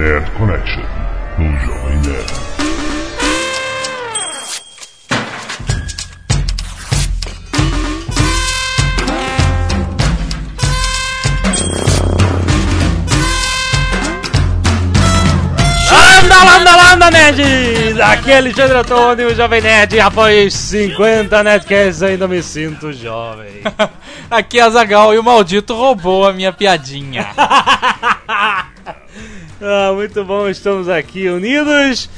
Nerd Connection, no Jovem Nerd. Landa, nerds! Aqui é Alexandre Antônio, o Jovem Nerd. Após 50 Nerdcasts ainda me sinto jovem. Aqui é a Zagal e o maldito roubou a minha piadinha. Ah, muito bom, estamos aqui unidos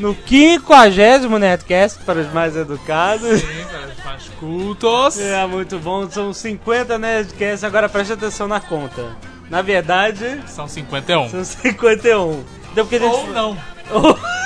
no 50 Nerdcast para os mais educados. Sim, para os mais cultos. É, muito bom, são 50 Nerdcasts, agora preste atenção na conta. Na verdade, São 51. são 51. Então, porque a gente... Ou não.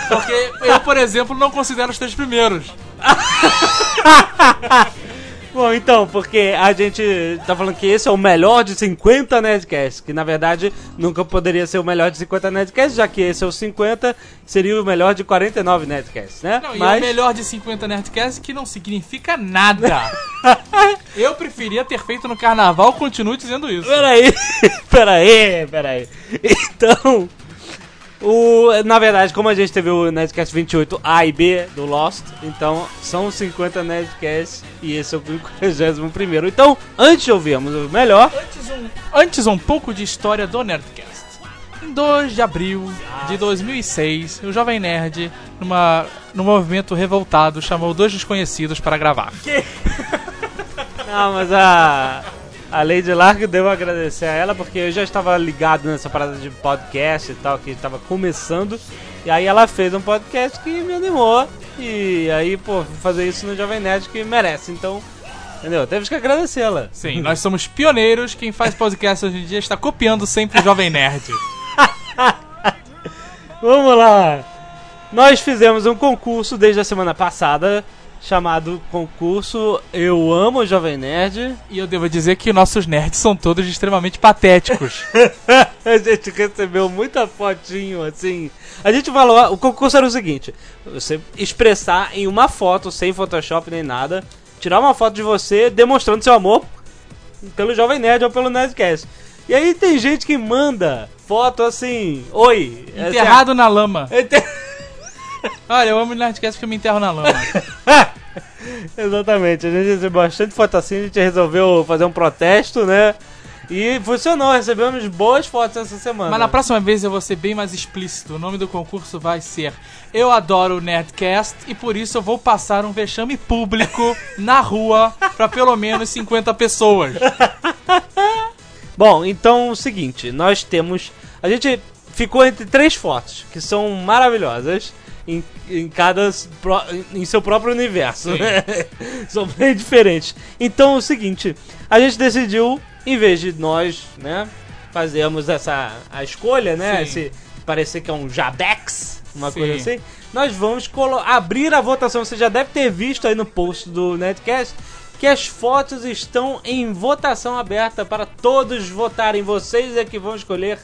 Porque eu, por exemplo, não considero os três primeiros. Bom, então, porque a gente tá falando que esse é o melhor de 50 Nerdcasts, que na verdade nunca poderia ser o melhor de 50 Nerdcasts, já que esse é o 50, seria o melhor de 49 Nerdcasts, né? Não, e é o melhor de 50 Nerdcasts que não significa nada. Eu preferia ter feito no carnaval, continuo dizendo isso. Peraí, peraí, peraí. Então, o, na verdade, como a gente teve o Nerdcast 28A e B do Lost, então são 50 Nerdcasts e esse é o 51. Então, antes de ouvirmos o melhor, Antes um, antes um pouco de história do Nerdcast. Em 2 de abril de 2006, o Jovem Nerd, numa, num movimento revoltado, chamou dois desconhecidos para gravar. Não, mas a. A Lady Lark devo agradecer a ela porque eu já estava ligado nessa parada de podcast e tal, que estava começando. E aí ela fez um podcast que me animou. E aí, pô, fazer isso no Jovem Nerd que merece. Então, entendeu? Temos que agradecê-la. Sim, nós somos pioneiros. Quem faz podcast hoje em dia está copiando sempre o Jovem Nerd. Vamos lá! Nós fizemos um concurso desde a semana passada chamado Concurso Eu Amo Jovem Nerd. E eu devo dizer que nossos nerds são todos extremamente patéticos. a gente recebeu muita fotinho assim. A gente falou, o concurso era o seguinte: você expressar em uma foto, sem Photoshop nem nada, tirar uma foto de você demonstrando seu amor pelo Jovem Nerd ou pelo Nerdcast. E aí tem gente que manda foto assim, oi, Enterrado na lama. Assim, enter- Olha, eu amo o Nerdcast porque eu me enterro na lama. Exatamente, a gente recebeu bastante foto assim, a gente resolveu fazer um protesto, né? E funcionou, recebemos boas fotos essa semana. Mas na próxima vez eu vou ser bem mais explícito. O nome do concurso vai ser Eu Adoro o Nerdcast e por isso eu vou passar um vexame público na rua pra pelo menos 50 pessoas. Bom, então é o seguinte, nós temos. A gente ficou entre três fotos que são maravilhosas em, em cada. em seu próprio universo, Sim. né? são bem diferentes. Então é o seguinte, a gente decidiu, em vez de nós, né, fazermos essa a escolha, né? Esse parecer que é um Jabex, uma Sim. coisa assim. Nós vamos abrir a votação. Você já deve ter visto aí no post do Netcast que as fotos estão em votação aberta para todos votarem. Vocês é que vão escolher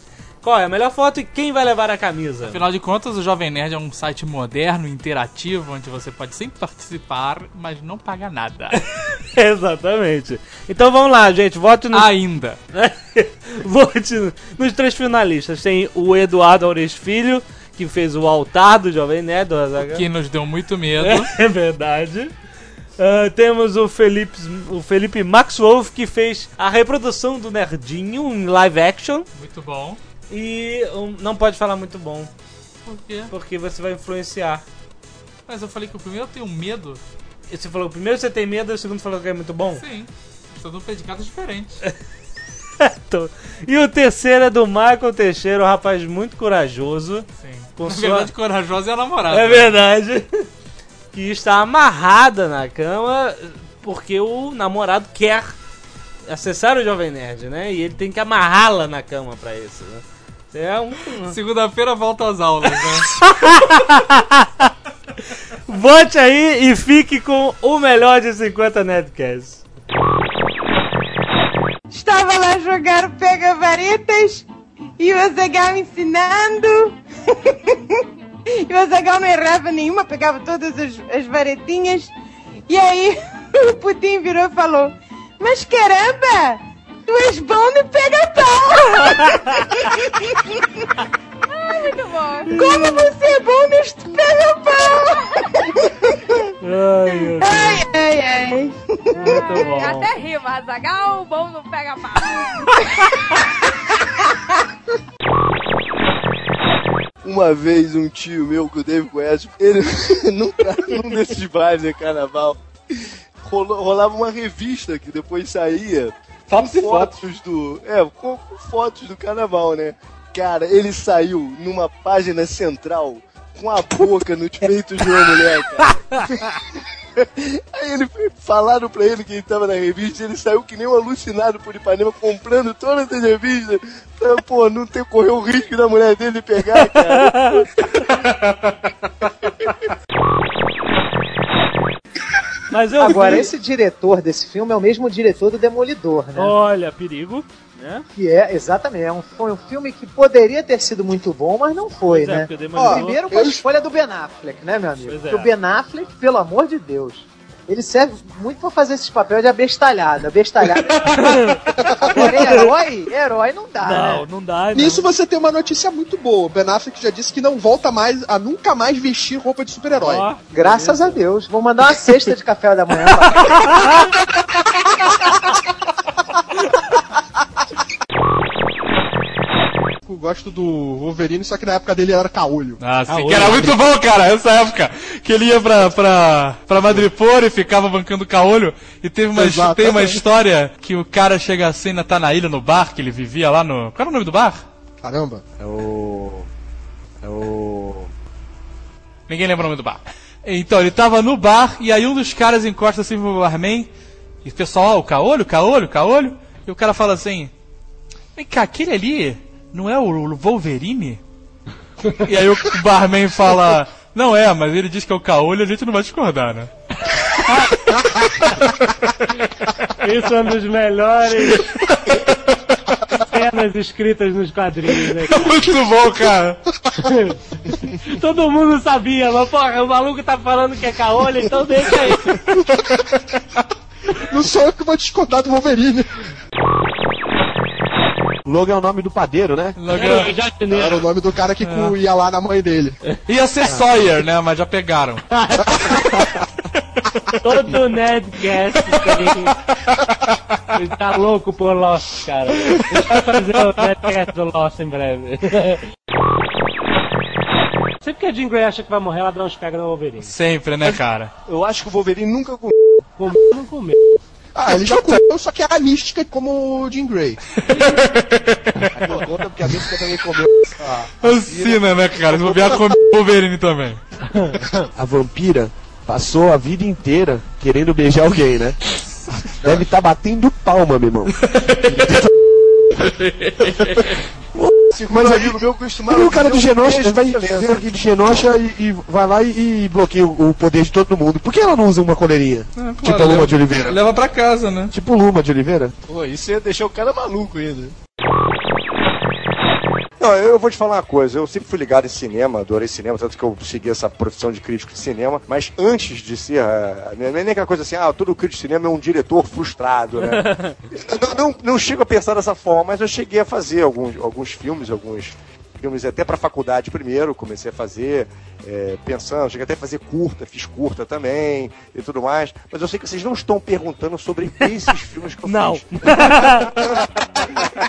qual é a melhor foto e quem vai levar a camisa. Afinal de contas, o Jovem Nerd é um site moderno, interativo, onde você pode sempre participar, mas não paga nada. Exatamente. Então vamos lá, gente. Vote nos, Ainda. vote nos três finalistas. Tem o Eduardo Aures Filho, que fez o altar do Jovem Nerd. Que nos deu muito medo. É verdade. Ah, temos o Felipe, o Felipe Max Wolf que fez a reprodução do Nerdinho em live action. Muito bom. E um, não pode falar muito bom, Por quê? porque você vai influenciar. Mas eu falei que o primeiro eu tenho medo. E você falou, primeiro você tem medo, e o segundo falou que é muito bom. Sim. Estou dando predicados diferentes. E o terceiro é do Michael Teixeira, um rapaz muito corajoso. Sim. Com Na sua- verdade, corajosa é a namorada. É verdade. Que está amarrada na cama porque o namorado quer acessar o Jovem Nerd, né? E ele tem que amarrá-la na cama pra isso, né? É um... Segunda-feira volta às aulas, né? Vote aí e fique com o melhor de 50 Nerdcasts. Estava lá a jogar o pega-varetas e o Azagal ensinando. e o Azagal não errava nenhuma, pegava todas as, as varetinhas. E aí o Pudim virou e falou: Mas caramba, tu és bom no pega-pau! Como você é bom neste pega-pau! Ai, meu Deus. Ai, ai, ai. Muito bom. Até rima, Zagal, bom não pega pau. Uma vez um tio meu que o David conhece, ele nunca, num desses bailes de carnaval, rolava uma revista que depois saía Fotos com fotos. fotos do. É, com, com fotos do carnaval, né? Cara, ele saiu numa página central com a boca no peito de uma mulher, cara. Aí ele falaram pra ele que ele tava na revista, ele saiu que nem um alucinado por Ipanema comprando todas as revistas pra, pô, não ter correu o risco da mulher dele pegar, cara. Mas eu Agora, vi- esse diretor desse filme é o mesmo diretor do Demolidor, né? Olha, perigo, né? Que é, exatamente, é um, foi um filme que poderia ter sido muito bom, mas não foi, Pois é, né? o Demolidor- Primeiro com a escolha do Ben Affleck, né, meu amigo? Pois é. O Ben Affleck, pelo amor de Deus, ele serve muito pra fazer esses papéis de abestalhado. Abestalhado. Agora, herói, herói não dá, Não, né? não dá. não. Nisso você tem uma notícia muito boa. O Ben Affleck já disse que não volta mais a nunca mais vestir roupa de super-herói. Ó, Graças a Deus. Vou mandar uma cesta de café da manhã pra gosto do Wolverine, só que na época dele era caolho. Ah, sim, Ah, que era muito bom, cara, essa época. Que ele ia pra, pra, pra Madripoor e ficava bancando caolho. E teve uma, tem uma história que o cara chega assim, na- tá na ilha, no bar, que ele vivia lá no... Qual era o nome do bar? Caramba. É o. É o. Ninguém lembra o nome do bar. Então, ele tava no bar e aí um dos caras encosta assim pro barman. E o pessoal, ó, o caolho, caolho, caolho. E o cara fala assim: Vem cá, aquele ali não é o Wolverine? e aí o barman fala: Não é, mas ele diz que é o caolho a gente não vai discordar, né? Isso é um dos melhores cenas escritas nos quadrinhos, né? Muito bom, cara. Todo mundo sabia, mas porra, o maluco tá falando que é caolho, então deixa aí. Não sou eu que vou discordar do Wolverine. Logan é o nome do padeiro, né? É, jardineiro. Era o nome do cara que cu- ia lá na mãe dele. Ia ser Sawyer, né? Mas já pegaram. Todo Nerdcast tem. Ele tá louco por Lost, cara. Ele vai fazer o Nerdcast do Lost em breve. Sempre que a Jean Grey acha que vai morrer, ela dá uns pega no Wolverine. Sempre, né, cara? Eu acho que o Wolverine nunca comeu. Comeu não comeu? Ah, ele já comeu, só que era mística como o Jean Grey. conta porque a mística também comeu. Ancina, né, cara? Se bobear com o Wolverine também. A vampira passou a vida inteira querendo beijar alguém, né? Deve estar batendo palma, meu irmão. Mas meu. Aí o cara do Genosha vai aqui de Genosha e, e vai lá e, e bloqueia o, o poder de todo mundo. Por que ela não usa uma coleirinha? tipo a Luma de Oliveira. Leva pra casa, né? Tipo Luma de Oliveira? Pô, isso ia deixar o cara maluco ainda. Não, eu vou te falar uma coisa, eu sempre fui ligado em cinema, adorei cinema, tanto que eu segui essa profissão de crítico de cinema, mas antes de ser, eh, não é nem aquela coisa assim, ah, todo crítico de cinema é um diretor frustrado, né? Não, não, não chego a pensar dessa forma, mas eu cheguei a fazer alguns, alguns filmes, alguns filmes até pra faculdade primeiro, comecei a fazer, eh, pensando, cheguei até a fazer curta, fiz curta também e tudo mais, mas eu sei que vocês não estão perguntando sobre esses filmes que eu Não. fiz.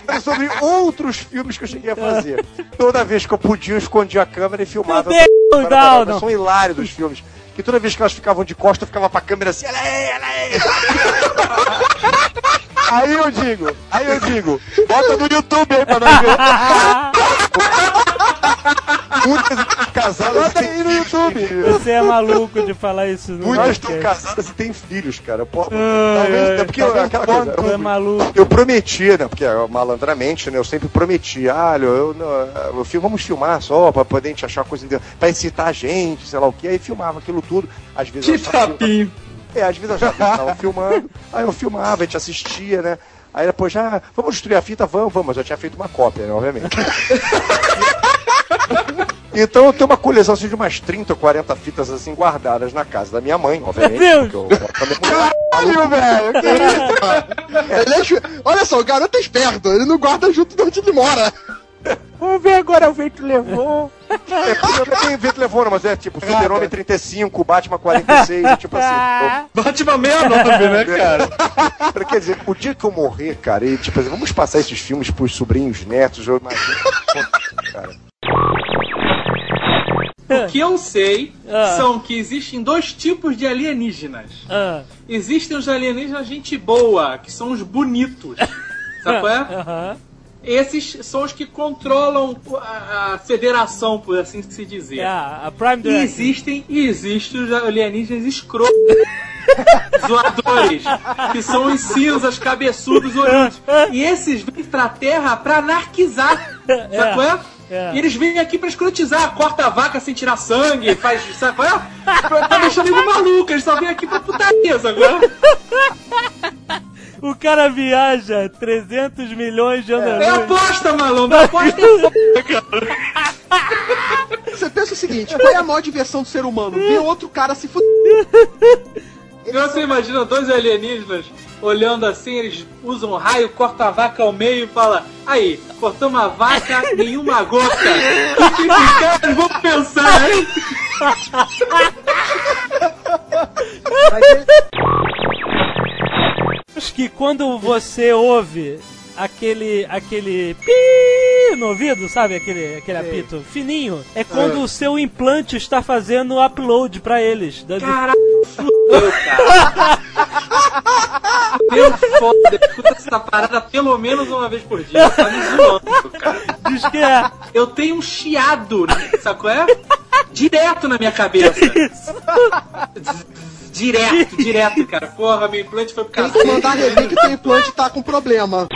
Mas sobre outros filmes que eu cheguei a fazer. Toda vez que eu podia, eu escondia a câmera e filmava. Meu Deus, Para, não, para, não. São hilários dos filmes. Que toda vez que elas ficavam de costa, eu ficava pra câmera assim, ela aí, ela aí. Aí eu digo, aí eu digo, bota no YouTube aí pra nós ver. Muitas casadas Bota aí no YouTube. Você é maluco de falar isso no Muitas estão casadas e têm filhos, cara. Pô, Ai, talvez, ai, é porque tá aquela coisa. Tu é maluco. Eu prometia, né? Porque é, malandramente, né? Eu sempre prometia, ah, eu, eu, eu, vamos filmar só pra poder a gente achar coisa de, pra incitar a gente, sei lá o que. Aí filmava aquilo tudo. Às vezes eu achava que- É, às vezes eu estavam filmando. Aí eu filmava, a gente assistia, né? Aí depois, ah, vamos destruir a fita? Vamos, vamos. Eu tinha feito uma cópia, né? Obviamente. Então eu tenho uma coleção assim, de umas 30 ou 40 fitas assim guardadas na casa da minha mãe, obviamente. Meu porque eu. Caralho, velho! Que isso, cara? É ju- Olha só, o garoto é esperto, ele não guarda junto de onde ele mora. Vamos ver agora o vento levou. É, não tem vento levando, mas é tipo Super-Homem 35, Batman 46, é tipo assim. Batman 69, né, cara? Cara, Quer dizer, o dia que eu morrer, cara, e tipo assim, vamos passar esses filmes pros sobrinhos, netos, eu imagino. Cara. O que eu sei Ah. são que existem dois tipos de alienígenas. Ah, Existem os alienígenas gente boa, que são os bonitos. Sabe qual é? aham. Esses são os que controlam a, a federação, por assim se dizer. É, a Prime E existem, e existem os alienígenas escrotos. Zoadores, que são os cinzas, cabeçudos, olhudos. E esses vêm pra terra pra anarquizar. Sabe qual é? É. E eles vêm aqui pra escrotizar, corta a vaca sem tirar sangue, faz. Sabe qual é? Pra deixar nego maluco, eles só vêm aqui pra putaria, é? O cara viaja 300 milhões de anos. É aposta, malandro, aposta é cara. Você pensa o seguinte, qual é a maior diversão do ser humano? Ver outro cara se fuder. Então você imagina dois alienígenas olhando assim, eles usam um raio, cortam a vaca ao meio e fala aí, cortamos a vaca, nenhuma gota. O que esses caras vão pensar, hein? Acho que quando você ouve aquele aquele pi no ouvido, sabe? Aquele, aquele apito fininho, é quando o seu implante está fazendo o upload pra eles. Caralho, fudeu, cara. Meu foda, escuta essa parada pelo menos uma vez por dia. Tá me zoando, cara. Diz que é. Eu tenho um chiado, sabe qual é? Direto na minha cabeça. Direto, direto, cara. Porra, meu implante foi pro Tem cacete. que mandar rever que teu implante tá com problema.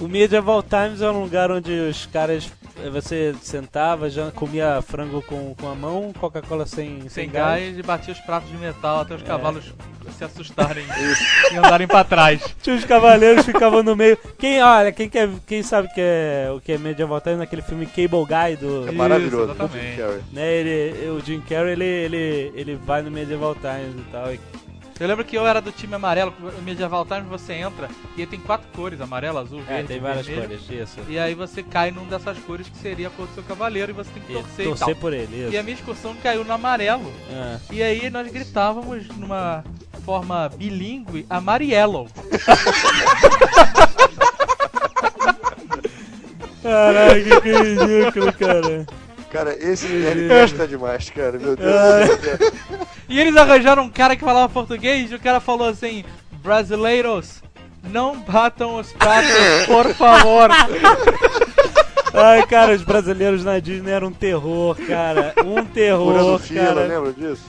O Medieval Times é um lugar onde os caras. Você sentava, já comia frango com, com a mão, Coca-Cola sem, sem, Sem gás. gás e batia os pratos de metal até os cavalos se assustarem e andarem pra trás. Tinha os cavaleiros ficavam no meio. Quem, olha, quem, quer, quem sabe que é, o que é Medieval Times naquele filme Cable Guy do. É maravilhoso. Isso, exatamente. Jim Carrey. né, ele, o Jim Carrey ele, ele, ele vai no Medieval Times e tal. e- Eu lembro que eu era do time amarelo, o Medieval Times você entra e aí tem quatro cores, amarelo, azul, É, verde, tem várias vermelho. cores, isso. E aí você cai num dessas cores que seria a cor do seu cavaleiro e você tem que E torcer, e torcer tal. por ele, isso. E a minha excursão caiu no amarelo. Ah. E aí nós gritávamos numa forma bilíngue Amariello. Caraca, que ridículo, cara. Cara, esse Nerdcast tá demais, cara. Meu Deus do céu. E eles arranjaram um cara que falava português e o cara falou assim: Brasileiros, não batam os pratos, por favor. Ai, cara, os brasileiros na Disney eram um terror, cara. Um terror, fila, cara. lembra disso?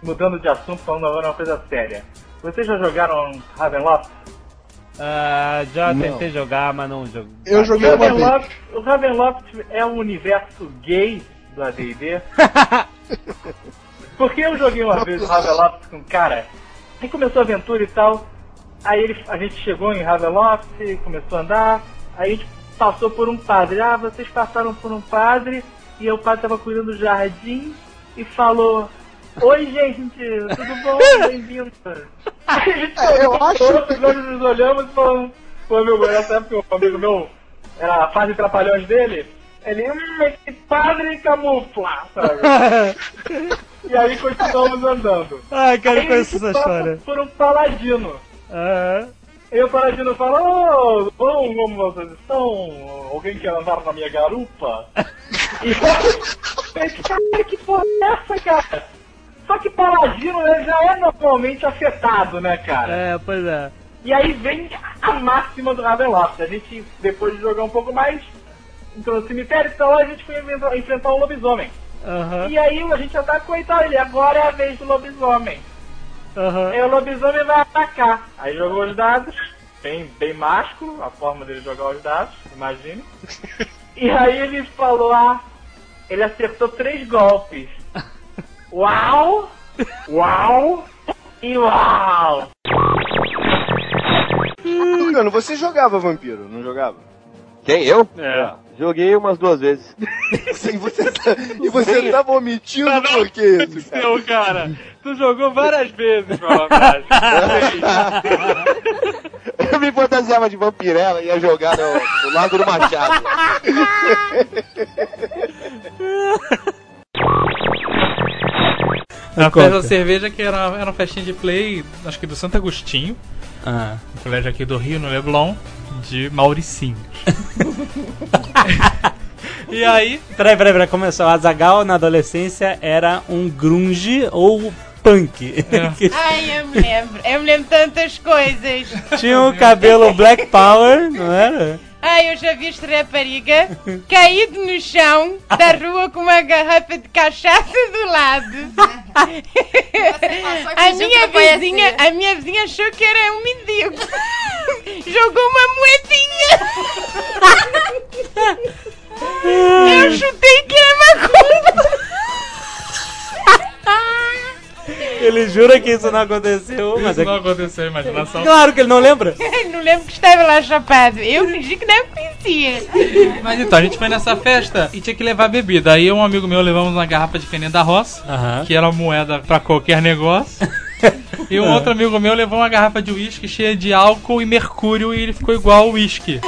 Mudando de assunto, falando agora uma coisa séria. Vocês já jogaram Ravenloft? Ah, já Não. tentei jogar, mas não joguei. Eu joguei uma vez. Ravenloft, o Ravenloft é um universo gay do AD&D. Porque eu joguei uma vez o Ravenloft com um cara, aí começou a aventura e tal, aí ele, a gente chegou em Ravenloft, começou a andar, aí a gente passou por um padre. Ah, vocês passaram por um padre, e o padre tava cuidando do jardim e falou... Oi, gente, tudo bom? Bem-vindo. É, eu acho todos nós nos olhamos e falamos, pô, meu, nessa época um amigo meu, era a fase trapalhões dele, ele, hum, esse padre camufla, sabe? e aí continuamos andando. Ai, cara, eu conheço essa história. por um paladino. Ah, E o paladino fala, ô, bom, como vocês estão? Alguém quer andar na minha garupa? e eu cara, que porra é essa, cara? Só que paladino ele já é normalmente afetado, né, cara? é, pois é. E aí vem a máxima do Ravenloft. A gente, depois de jogar um pouco mais, entrou no cemitério, então a gente foi enfrentar- um lobisomem. Aham, E aí a gente atacou e tal, ele, agora é a vez do lobisomem. aham. Aí o lobisomem vai atacar. Aí jogou os dados, bem, bem másculo, a forma dele jogar os dados, imagine. E aí ele falou, ah, ele acertou três golpes. Uau! Uau! E uau! Tucano, você jogava vampiro, não jogava? Quem, eu? É. Joguei umas duas vezes. E você tá, e você tá omitindo por quê isso, cara? Seu cara, tu jogou várias vezes, malandragem. Eu me fantasiava de vampirela e ia jogar no, no Lago do Machado. Na Conta. festa da cerveja, que era, era uma festinha de play, acho que do Santo Agostinho, Ah. um colégio aqui do Rio, no Leblon, de Mauricinhos. e aí, Peraí, peraí, peraí. Começou. A Zagal na adolescência era um grunge ou punk. Ai, eu me lembro. Eu me lembro tantas coisas. Tinha o cabelo Black Power, não era? Ai, eu já vi esta rapariga caído no chão da rua com uma garrafa de cachaça do lado. A minha vizinha, a minha vizinha achou que era um mendigo. Jogou uma moedinha. Eu chutei que era macumba. Ele jura que isso não aconteceu, mas isso é não aconteceu, imaginação. Claro que ele não lembra. Não lembro que estava lá chapado. Eu fingi que não conhecia. Mas então, a gente foi nessa festa e tinha que levar bebida. Aí um amigo meu levamos uma garrafa de caneta da roça, Aham. que era moeda pra qualquer negócio. E um Ah. outro amigo meu levou uma garrafa de uísque cheia de álcool e mercúrio e ele ficou igual o uísque.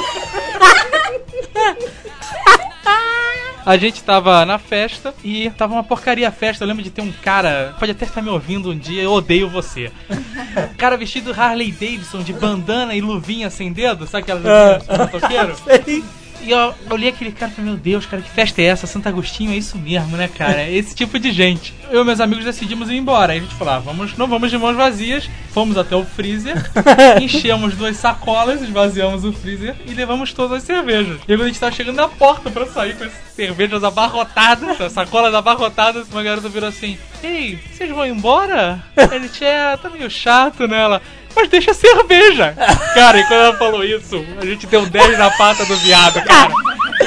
A gente tava na festa e tava uma porcaria a festa. Eu lembro de ter um cara, pode até estar me ouvindo um dia, eu odeio você. Um cara vestido Harley Davidson, de bandana e luvinha sem dedo, sabe aquela luvinha de motoqueiro? E eu, olhei aquele cara e falei, meu Deus, cara, que festa é essa? Santo Agostinho é isso mesmo, né, cara? É esse tipo de gente. Eu e meus amigos decidimos ir embora. Aí a gente falou, ah, vamos, não vamos de mãos vazias. Fomos até o freezer, enchemos duas sacolas, esvaziamos o freezer e levamos todas as cervejas. E quando a gente tava chegando na porta pra sair com as cervejas abarrotadas, as sacolas abarrotadas, uma garota virou assim, Ei, vocês vão embora? Ele tinha, tá meio chato nela. Mas deixa a cerveja. Cara, e quando ela falou isso, a gente deu 10 na pata do viado, cara.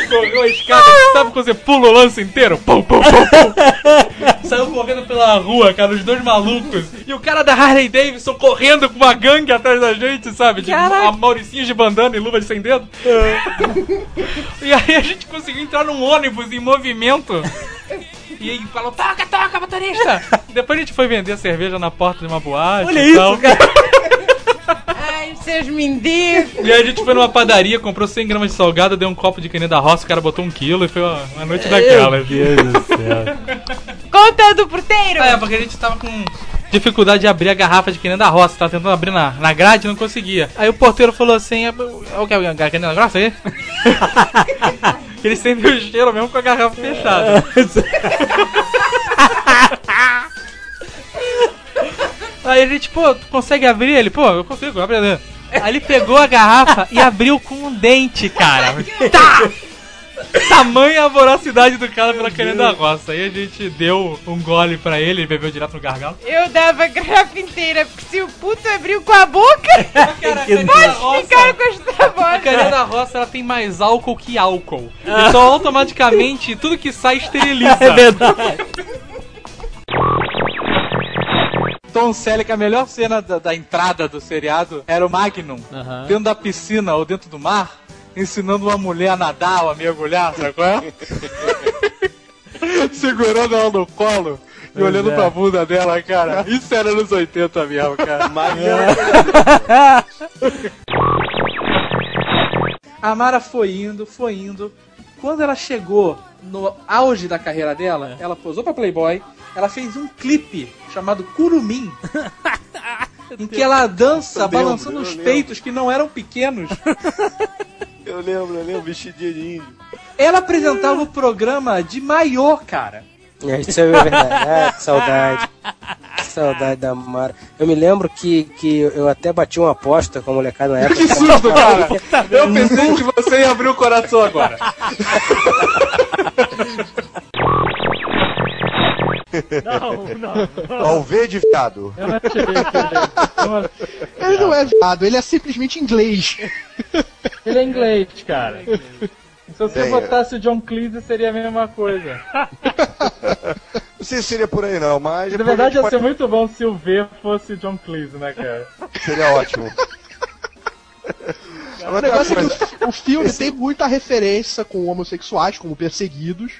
Correu a escada, sabe quando você pula o lance inteiro? Pum, pum, pum, pum. Saiu correndo pela rua, cara, os dois malucos. E o cara da Harley Davidson correndo com uma gangue atrás da gente, sabe? De a Mauricinhos de bandana e luva de sem dedo. e aí a gente conseguiu entrar num ônibus em movimento. E aí falou, toca, toca, motorista! Depois a gente foi vender cerveja na porta de uma boate Olha isso, tal. cara. Ai, seus mendigos. E aí a gente foi numa padaria, comprou 100 gramas de salgado, deu um copo de caneta da roça, o cara botou um quilo e foi uma, uma noite daquela. Meu Deus do céu. Conta do porteiro. É, porque a gente tava com dificuldade de abrir a garrafa de caneta da roça, tava tentando abrir na, na grade e não conseguia. Aí o porteiro falou assim, é o que é a caneta grossa aí? Ele sempre o cheiro mesmo com a garrafa fechada. Aí a gente, pô, tu consegue abrir? Ele, pô, eu consigo, abre ali. Aí ele pegou a garrafa e abriu com um dente, cara. Tá! Tamanha a voracidade do cara pela caneta da roça. Aí a gente deu um gole pra ele, ele bebeu direto no gargalo. Eu dava a garrafa inteira, porque se o puto abriu com a boca, Cara, pode ficar com esta A caneta da roça ela tem mais álcool que álcool. Então automaticamente tudo que sai esteriliza. É verdade. Tom Selleck, a melhor cena da, da entrada do seriado era o Magnum, Aham. dentro da piscina ou dentro do mar, ensinando uma mulher a nadar ou a mergulhar, sabe qual é? Segurando ela no colo e Pois olhando é. pra bunda dela, cara. Isso era nos 80 mesmo, cara. A Mara foi indo, foi indo. Quando ela chegou no auge da carreira dela, ela posou pra Playboy, ela fez um clipe chamado Curumim. em que ela dança Eu lembro, balançando os lembro. peitos que não eram pequenos. Eu lembro, eu lembro, vestidinho de índio. Ela apresentava o programa de maiô, cara. É, Isso é verdade. Ah, que saudade. Que saudade da Mara. Eu me lembro que, que eu até bati uma aposta com a molecada na época. Que susto, cara! Eu pensei que você ia abrir o coração agora. Não, não. Ao ver de viado. Ele não é viado, ele é simplesmente inglês. Ele é inglês, cara. Se você Bem, botasse o John Cleese, seria a mesma coisa. Não sei se seria por aí não, mas. Na verdade, ia gente ser muito bom se o V fosse John Cleese, né, cara? pode- Seria ótimo. O negócio é que o, o filme tem muita referência com homossexuais, como perseguidos.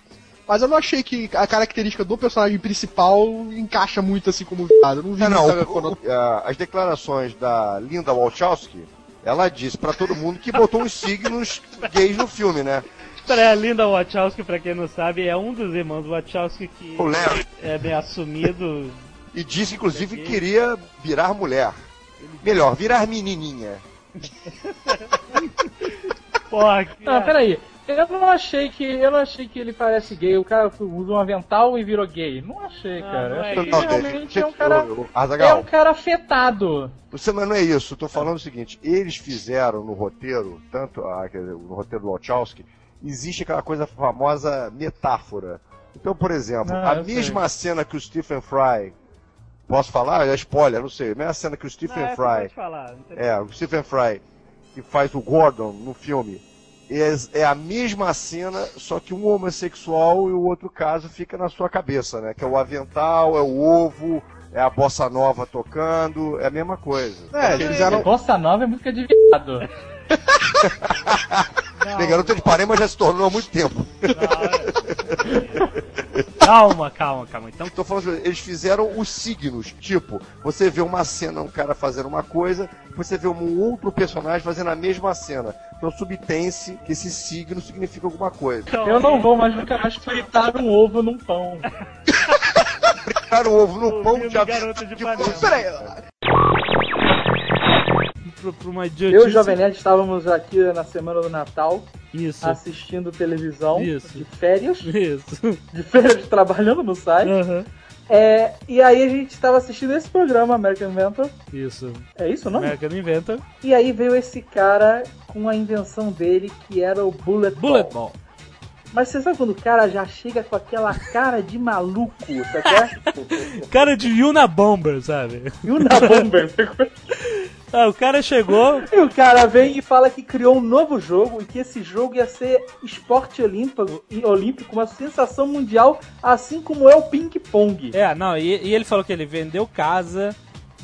Mas eu não achei que a característica do personagem principal encaixa muito assim como viado. Eu Não vi Não, não, muita o- conota- o- a- as declarações da Linda Wachowski, ela disse pra todo mundo que botou os signos gays no filme, né? Peraí, a Linda Wachowski, pra quem não sabe, é um dos irmãos Wachowski que O Léo. é bem assumido. E disse, inclusive, que queria virar mulher. Melhor, virar menininha. Porra, Ah, peraí. Eu não achei que. Eu não achei que ele parece gay. O cara usa um avental e virou gay. Não achei, cara. Eu achei que Não, realmente é um cara. É um cara afetado. Você, mas não é isso, eu tô falando o seguinte, eles fizeram no roteiro, tanto ah, quer dizer, no roteiro do Wachowski, existe aquela coisa famosa metáfora. Então, por exemplo, Ah, a eu sei. mesma cena que o Stephen Fry. Posso falar? É spoiler, não sei. A mesma cena que o Stephen Ah, essa Fry. falar, não É, o Stephen Fry, que faz o Gordon no filme. É, é a mesma cena, só que um homossexual e o outro caso fica na sua cabeça, né? Que é o avental, é o ovo, é a bossa nova tocando, é a mesma coisa. É, eles fizeram- Bossa Nova é música de viado. Minha garota de Parema já se tornou há muito tempo. Calma, calma, calma. Então, Tô falando, assim, eles fizeram os signos. Tipo, você vê uma cena, um cara fazendo uma coisa, você vê um outro personagem fazendo a mesma cena. Então subtém-se que esse signo significa alguma coisa. Eu não vou mais nunca mais fritar um ovo num pão. Fritar o ovo no pão de garota de Ipanema. Peraí, pro, pro uma Eu e idiotice. o Jovem Nerd estávamos aqui na semana do Natal Isso. assistindo televisão Isso. de férias. Isso. De férias trabalhando no site. Aham. É, e aí a gente estava assistindo esse programa, American Inventor. Isso. É isso o nome? American Inventor. E aí veio esse cara com a invenção dele que era o Bullet, Bullet Ball. Ball. Mas você sabe quando o cara já chega com aquela cara de maluco, sabe? Cara de Yuna Bomber, sabe? Yuna Bomber. Ah, o cara chegou. E o cara vem e fala que criou um novo jogo e que esse jogo ia ser esporte olímpico, olímpico uma sensação mundial, assim como é o ping-pong. É, não, e, e ele falou que ele vendeu casa,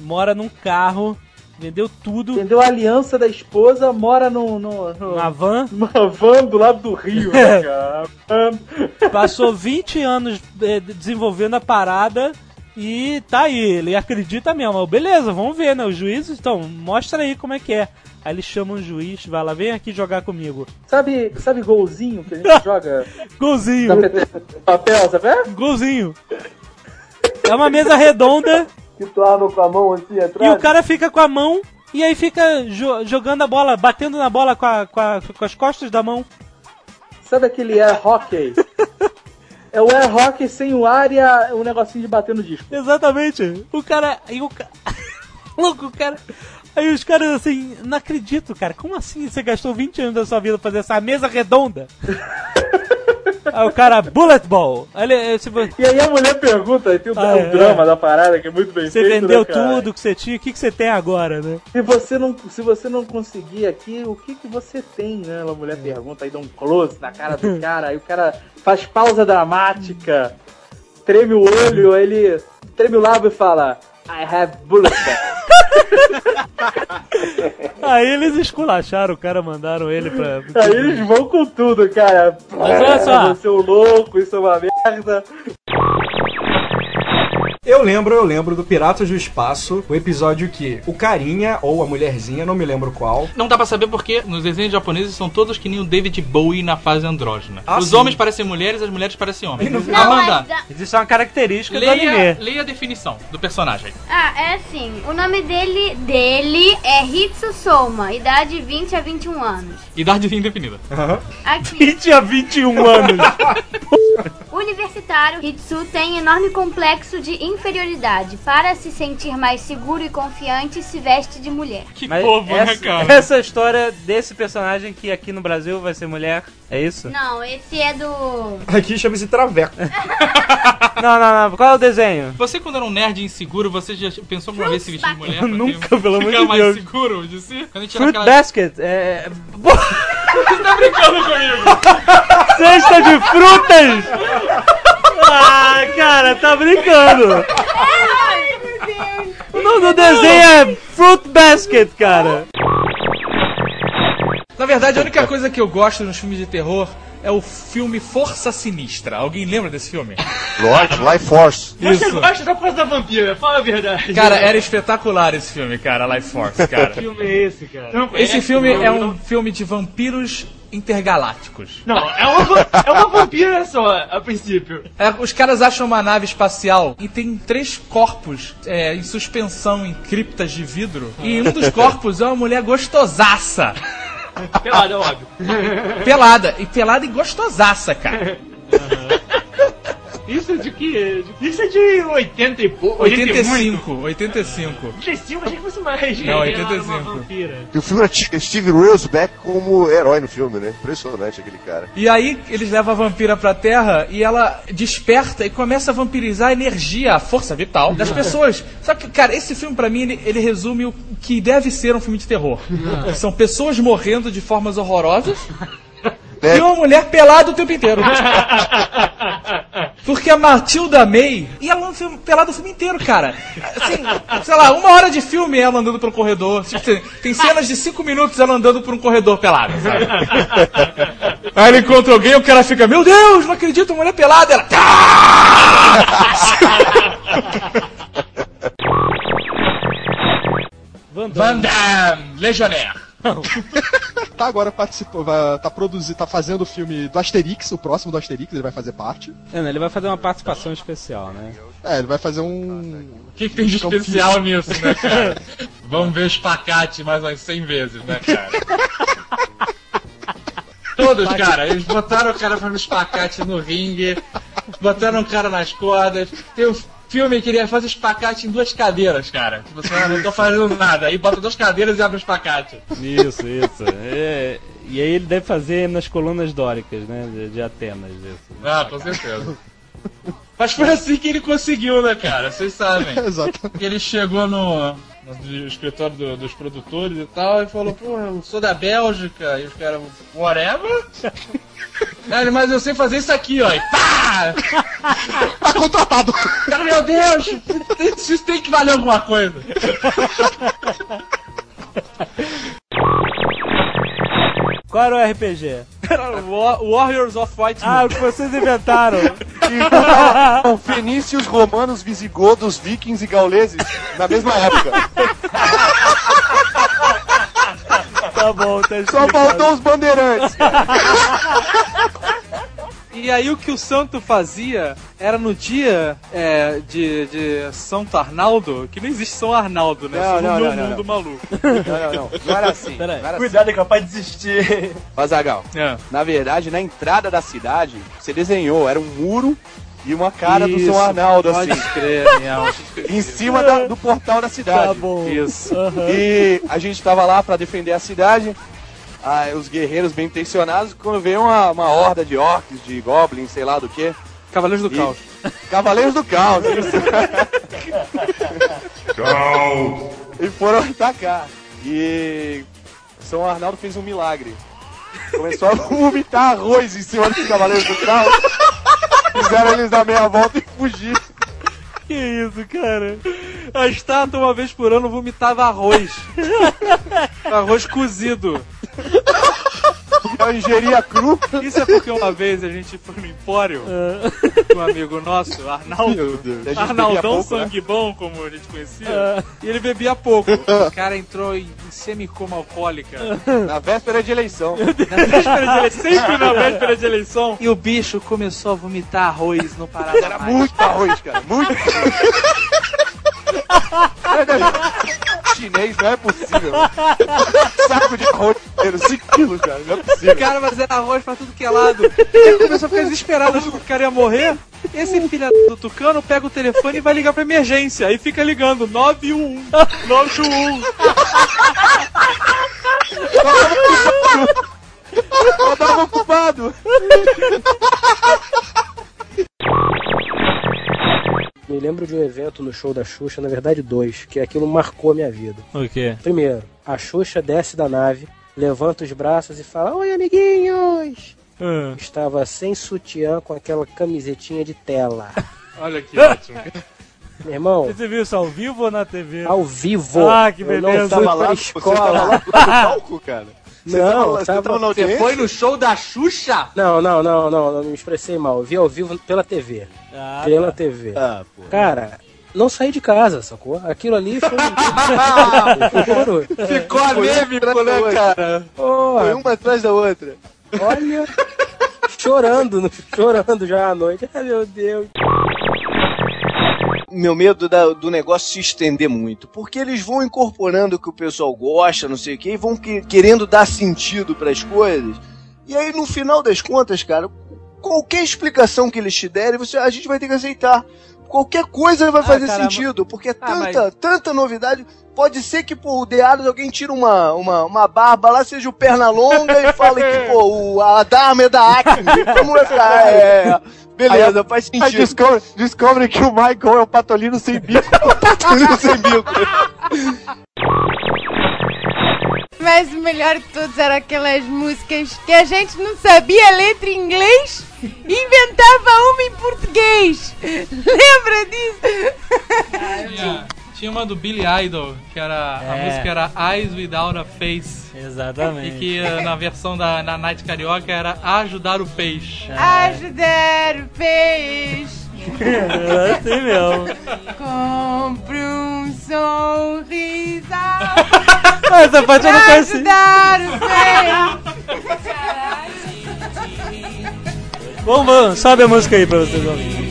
mora num carro, vendeu tudo. Vendeu a aliança da esposa, mora no, no, no- Na van. numa van do lado do rio, né, cara? Passou 20 anos eh, desenvolvendo a parada e tá aí, ele acredita mesmo. Beleza, vamos ver, né? Os juízes, então, mostra aí como é que é. Aí ele chama um juiz, vai lá, vem aqui jogar comigo. Sabe, sabe golzinho que a gente joga? Golzinho. papel, sabe? É? Golzinho. É uma mesa redonda Que tu arma com a mão assim atrás. e o cara fica com a mão e aí fica jo- jogando a bola, batendo na bola com, a- com a- com as costas da mão. Sabe aquele air hockey? É o air hockey sem o ar e a- o negocinho de bater no disco. Exatamente. O cara. Aí o cara. Louco, o cara. Aí os caras assim, não acredito, cara. Como assim você gastou 20 anos da sua vida pra fazer essa mesa redonda? Aí o cara, bullet ball. Aí ele, se vo- E aí a mulher pergunta, tem o, Ah, o é. drama da parada que é muito bem você feito, vendeu né, cara? tudo que você tinha, o que, que você tem agora, né? Se você não, se você não conseguir aqui, o que que você tem, né? A mulher pergunta, aí dá um close na cara do cara, aí o cara faz pausa dramática, treme o olho, aí ele treme o lábio e fala I have bullet Aí eles esculacharam o cara, mandaram ele pra. Aí eles vão com tudo, cara. Mas olha só. Você é um louco, isso é uma merda. Eu lembro, eu lembro do Piratas do Espaço, o episódio que o carinha ou a mulherzinha, não me lembro qual. Não dá pra saber porque nos desenhos japoneses são todos que nem o David Bowie na fase andrógena. Ah, Os sim. homens parecem mulheres, as mulheres parecem homens. Não, Amanda, mas Isso é uma característica do leia, anime. leia a definição do personagem. Ah, é assim. O nome dele, dele é Hitsu Soma, idade 20 a 21 anos. Idade indefinida. Aqui, 20 a 21 anos. universitário, Hitsu tem enorme complexo de inferioridade. Para se sentir mais seguro e confiante, se veste de mulher. Que Mas povo, né, essa, cara? essa história desse personagem que aqui no Brasil vai ser mulher, é isso? Não, esse é do. Aqui chama-se Traveco. Não, não, não. Qual é o desenho? Você, quando era um nerd inseguro, você já pensou alguma vez se vestir de mulher? Nunca, pelo amor ficar de mais Deus. seguro de si? Quando a gente Fruit aquela- Basket, é. Você tá brincando comigo? Cesta de frutas! Ah, cara, tá brincando! O nome do desenho é Fruit Basket, cara! Na verdade, a única coisa que eu gosto nos filmes de terror é o filme Força Sinistra. Alguém lembra desse filme? Lógico, Life Force. Você Isso. gosta da coisa da vampira, fala a verdade. Cara, era espetacular esse filme, cara, Life Force, cara. Que filme é esse, cara? Não Esse filme é um filme de vampiros intergalácticos. Não, é uma, é uma vampira só, a princípio. É, os caras acham uma nave espacial e tem três corpos é, em suspensão em criptas de vidro. E um dos corpos é uma mulher gostosaça. Pelada, é óbvio. Pelada. E pelada e gostosaça, cara. Isso de que? Isso é de 80 e pouco. 80 e muito. 85. 85. 85, achei que fosse mais. Não, Ela era 85. uma vampira. E o filme T- Steve Roseback como herói no filme, né? Impressionante aquele cara. E aí eles levam a vampira pra terra e ela desperta e começa a vampirizar a energia, a força vital das pessoas. Só que, cara, esse filme pra mim ele, ele resume o que deve ser um filme de terror. São pessoas morrendo de formas horrorosas e uma mulher pelada o tempo inteiro. Porque a Matilda May ia ela filme, pelada o filme inteiro, cara. Assim, sei lá, uma hora de filme ela andando pelo corredor. Tipo, tem- Tem cenas de cinco minutos ela andando por um corredor pelada, sabe? Aí ele encontra alguém e o cara fica, meu Deus, não acredito, mulher pelada. Ela. Van Van Damme, Legionnaire. Tá agora participou, vai, tá produzindo, tá fazendo o filme do Asterix, o próximo do Asterix, ele vai fazer parte. É, né, ele vai fazer uma participação especial, né? É, ele vai fazer um. O que, que tem de especial nisso, né, cara? Vamos ver o espacate mais umas 100 vezes, né, cara? Todos, cara. Eles botaram o cara no espacate no ringue, botaram o cara nas cordas. Tem um filme que ele faz espacate em duas cadeiras, cara. Tipo assim, ah, não tô fazendo nada. Aí bota duas cadeiras e abre o espacate. Isso, isso. É, e aí ele deve fazer nas colunas dóricas, né? De, de Atenas, isso. Ah, com certeza. Mas foi assim que ele conseguiu, né, cara? Vocês sabem. Exato. Que ele chegou no, no escritório do- dos produtores e tal e falou, pô, eu sou da Bélgica. E os caras, whatever? Aí mas eu sei fazer isso aqui, ó. E pá! Tá contratado! Meu Deus! Isso tem que valer alguma coisa. Qual era o RPG? Era Warriors of White Ah, o que vocês inventaram. São fenícios, romanos, visigodos, vikings e gauleses na mesma época. tá bom, tá Só faltou os bandeirantes. E aí o que o santo fazia era no dia é, de, de Santo Arnaldo, que não existe São Arnaldo, né? Não, não, meu não, mundo não. maluco. Não, não, não. Não era assim. Pera aí. Não era Cuidado, é capaz de desistir. Azagal, É. na verdade, na entrada da cidade, você desenhou, era um muro e uma cara do Isso, São Arnaldo, pode assim. crer. Em cima da- do portal da cidade. Tá bom. Isso. Aham. E a gente tava lá pra defender a cidade. Ah, os guerreiros bem intencionados, quando veio uma, uma horda de orcs, de goblins, sei lá do que. Cavaleiros do E- Caos. Cavaleiros do Caos, isso. Caos. e foram atacar. E São Arnaldo fez um milagre. Começou a vomitar arroz em cima dos Cavaleiros do Caos. Fizeram eles dar meia volta e fugir. Que isso, cara? A estátua, uma vez por ano, vomitava arroz. arroz cozido. Eu ingeria cru. Isso é porque uma vez a gente foi no Empório com um amigo nosso, Arnaldo. Arnaldão pouco, né? Sangue Bom, como a gente conhecia. E ele bebia pouco. O cara entrou em semicoma alcoólica. Na véspera de eleição. Na véspera de eleição, sempre na véspera de eleição. E o bicho começou a vomitar arroz no Pará. Era muito arroz, cara. Muito. Chinês não é possível. Saco de arroz inteiro, 5 quilos, cara. Não é possível. Cara, mas era arroz pra tudo que é lado. Ele começou a ficar desesperado, achou que o cara ia morrer. Esse filho do Tucano pega o telefone e vai ligar pra emergência. Aí fica ligando 911. 911. Eu tava ocupado. Me lembro de um evento no show da Xuxa, na verdade dois, que aquilo marcou a minha vida. O quê? Primeiro, a Xuxa desce da nave, levanta os braços e fala: Oi, amiguinhos! Ah. Estava sem sutiã com aquela camisetinha de tela. Olha que ótimo. Meu irmão, Você viu isso ao vivo ou na TV? ao vivo. Ah, que Eu não beleza. Tava lá, pra você tava lá escola. no palco, cara. Você Não, tava lá- você tava- tava na Você foi no show da Xuxa? Não, não, não, não, não me expressei mal. Eu vi ao vivo pela TV. Ah, pela tá. TV. Ah, pô. Cara, não saí de casa, sacou? Aquilo ali foi. Ficou anêmico, né, cara? Porra. Foi uma atrás da outra. Olha, chorando, chorando já à noite. Ai, meu Deus. Meu medo da- do negócio se estender muito. Porque eles vão incorporando o que o pessoal gosta, não sei o que, e vão que- querendo dar sentido pras coisas. E aí, no final das contas, cara, qualquer explicação que eles te derem, você, a gente vai ter que aceitar. Qualquer coisa vai Ah, fazer sentido, porque é Ah, tanta, mas- tanta novidade. Pode ser que, pô, o Deados, alguém tira uma, uma, uma barba lá, seja o perna longa e fale que, pô, o, a Dharma é da Acme. Como vai ficar? É, beleza, faz Aí sentido. descobre, descobre que o Michael é o patolino sem bico. patolino sem bico. Mas o melhor de todos eram aquelas músicas que a gente não sabia a letra em inglês e inventava uma em português. Lembra disso? Tinha, tinha uma do Billy Idol, que era. A É. música era Eyes Without a Face. Exatamente. E que eh, na versão da na Night Carioca era Ajudar o Peixe. Ajudar o peixe. É assim mesmo. Compre um sorriso. Essa parte eu não conheci. Ajudar o peixe. Vamos, vamos, sobe a música aí pra vocês ouvirem.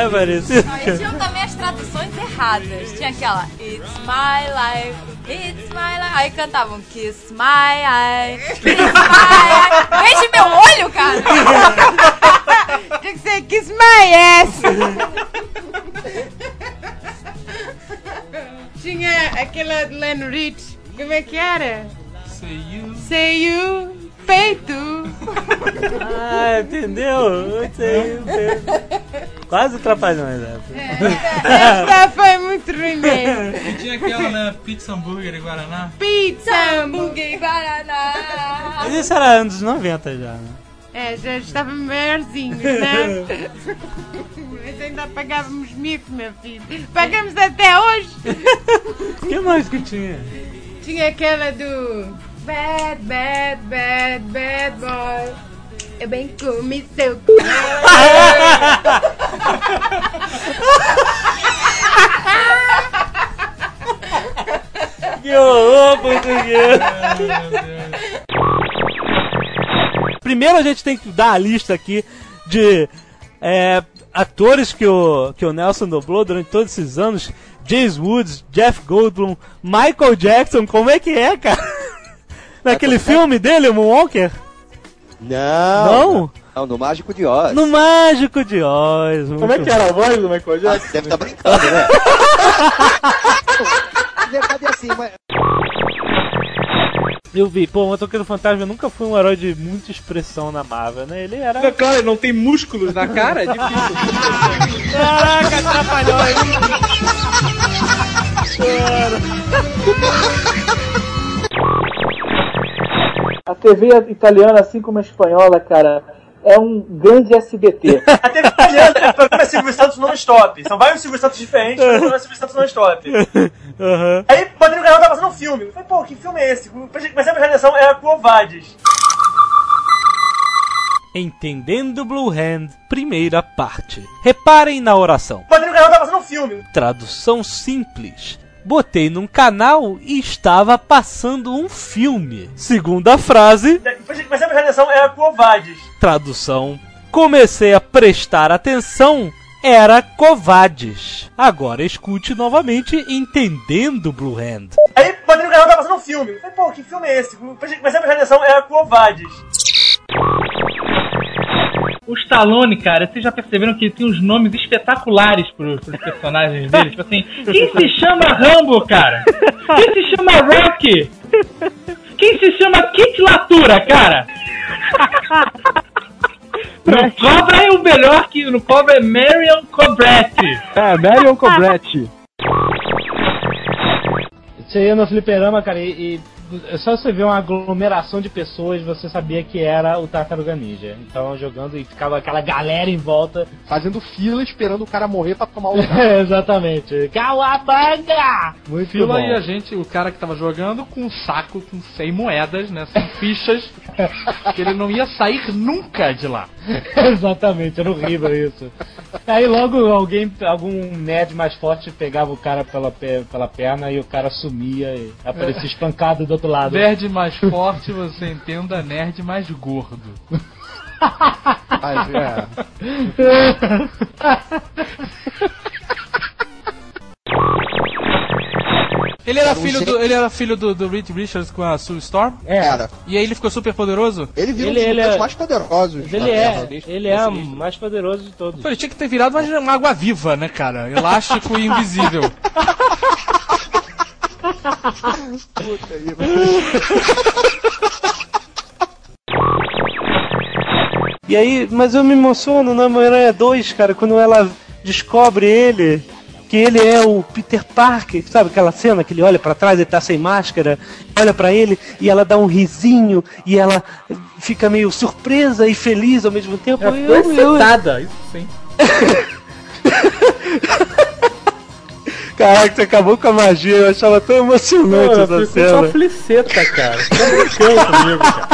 É, Vanessa? Ah, e tinham também as traduções erradas. Tinha aquela It's my life, it's my life. Aí cantavam Kiss my eye, kiss my eye. Beije meu olho, cara. Tinha que ser Kiss My Ass. Tinha aquela de Len Rich. Como é que era? Say you. Say you, peito. Ah, entendeu? Quase trapalhões, né? Essa foi muito ruim mesmo. E tinha aquela, né? Pizza Hambúrguer e Guaraná. Pizza, hambúrguer e guaraná. Mas isso era anos 90 já, né? É, já estávamos maiorzinhos, né? Mas ainda pagávamos mico, meu filho. Pagamos até hoje. O que mais que tinha? Tinha aquela do Bad, bad, bad, bad boy. Eu bem comi seu c****. Que horror, português! Primeiro a gente tem que dar a lista aqui de é, atores que o, que o Nelson dublou durante todos esses anos. James Woods, Jeff Goldblum, Michael Jackson, como é que é, cara? Naquele filme dele, o Moonwalker? Não. Não? Não, no Mágico de Oz. No Mágico de Oz. Como é que era a voz do Michael Jackson? Ah, deve estar brincando, né? Deve assim, mas... Eu vi, pô, o Motoqueiro Fantasma nunca foi um herói de muita expressão na Marvel, né? Ele era. É claro, ele não tem músculos na cara, é difícil. Caraca, atrapalhou aí. A TV italiana, assim como a espanhola, cara, é um grande SBT. A TV italiana é programa Silvio Santos non-stop. São vários Silvio Santos diferentes, mas o programa é Silvio Santos non-stop. Aham. Aí botei no canal, tava passando um filme. Eu falei, pô, que filme é esse? Comecei a prestar atenção, era Covades. Entendendo Blue Hand, primeira parte. Reparem na oração. Botei no canal, tava passando um filme. Tradução simples. Botei num canal e estava passando um filme. Segunda frase, Comecei a atenção, era Covades. tradução. Comecei a prestar atenção, era Covades. Agora escute novamente Entendendo Blue Hand. Aí botei no canal, tava passando um filme. Falei, pô, que filme é esse? Comecei a atenção, era Covades. O Stallone, cara, vocês já perceberam que ele tem uns nomes espetaculares pros, pros personagens dele? Tipo assim, quem se chama Rambo, cara? Quem se chama Rocky? Quem se chama Kit Latura, cara? No Cobra é o melhor que no Cobra é Marion Cobretti. É, Marion Cobretti. Você ia no fliperama, cara, e, e é só você ver uma aglomeração de pessoas, você sabia que era o Tartaruga Ninja. Então jogando e ficava aquela galera em volta. Fazendo fila esperando o cara morrer pra tomar o lugar. É, exatamente. Cauabanga! Muito Fila bom. e a gente, o cara que tava jogando, com um saco com 100 moedas, né? 100 fichas, que ele não ia sair nunca de lá. Exatamente, era horrível isso. Aí logo alguém, algum nerd mais forte pegava o cara pela, pe- pela perna e o cara sumia e aparecia espancado do outro lado. Nerd mais forte, você entenda, nerd mais gordo. Mas, é. Ele era Era um filho jeito- do, ele era filho do, do Reed Richards com a Sue Storm? Era. E aí ele ficou super poderoso? Ele virou Ele- um dos é- mais poderosos. Ele é, ele é o mais poderoso de todos. Pô, ele tinha que ter virado uma, uma água viva, né, cara? Elástico e invisível. Puta aí, E aí, mas eu me emociono na Homem-Aranha 2, cara, quando ela descobre ele, que ele é o Peter Parker, sabe aquela cena que ele olha pra trás, ele tá sem máscara, olha pra ele e ela dá um risinho e ela fica meio surpresa e feliz ao mesmo tempo. Ela Eu- eu- excitada, isso sim. Caraca, você acabou com a magia, eu achava tão emocionante Pô, essa eu cena. só fliceta, cara. Fica brincando comigo, cara.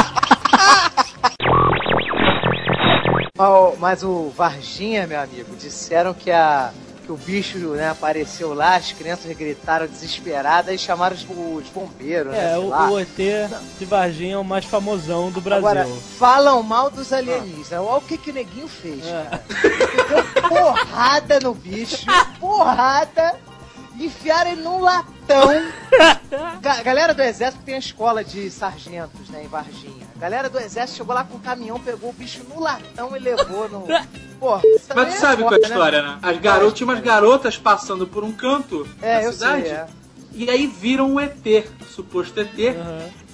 Mas o Varginha, meu amigo, disseram que a que o bicho né, apareceu lá, as crianças gritaram desesperadas e chamaram os, os bombeiros, né? É, sei o, o ET de Varginha é o mais famosão do Brasil. Agora, falam mal dos alienígenas. Olha o que, que o neguinho fez, cara. Deu porrada no bicho, porrada, enfiaram ele num latão. Ga- galera do exército tem a escola de sargentos, né, em Varginha. A galera do exército chegou lá com o caminhão, pegou o bicho no latão e levou no... Porra, também Mas tu sabe qual é a foda, história, né? As garotas, tinha umas garotas passando por um canto É, da eu cidade. sei, é. E aí viram o ET, o suposto ET,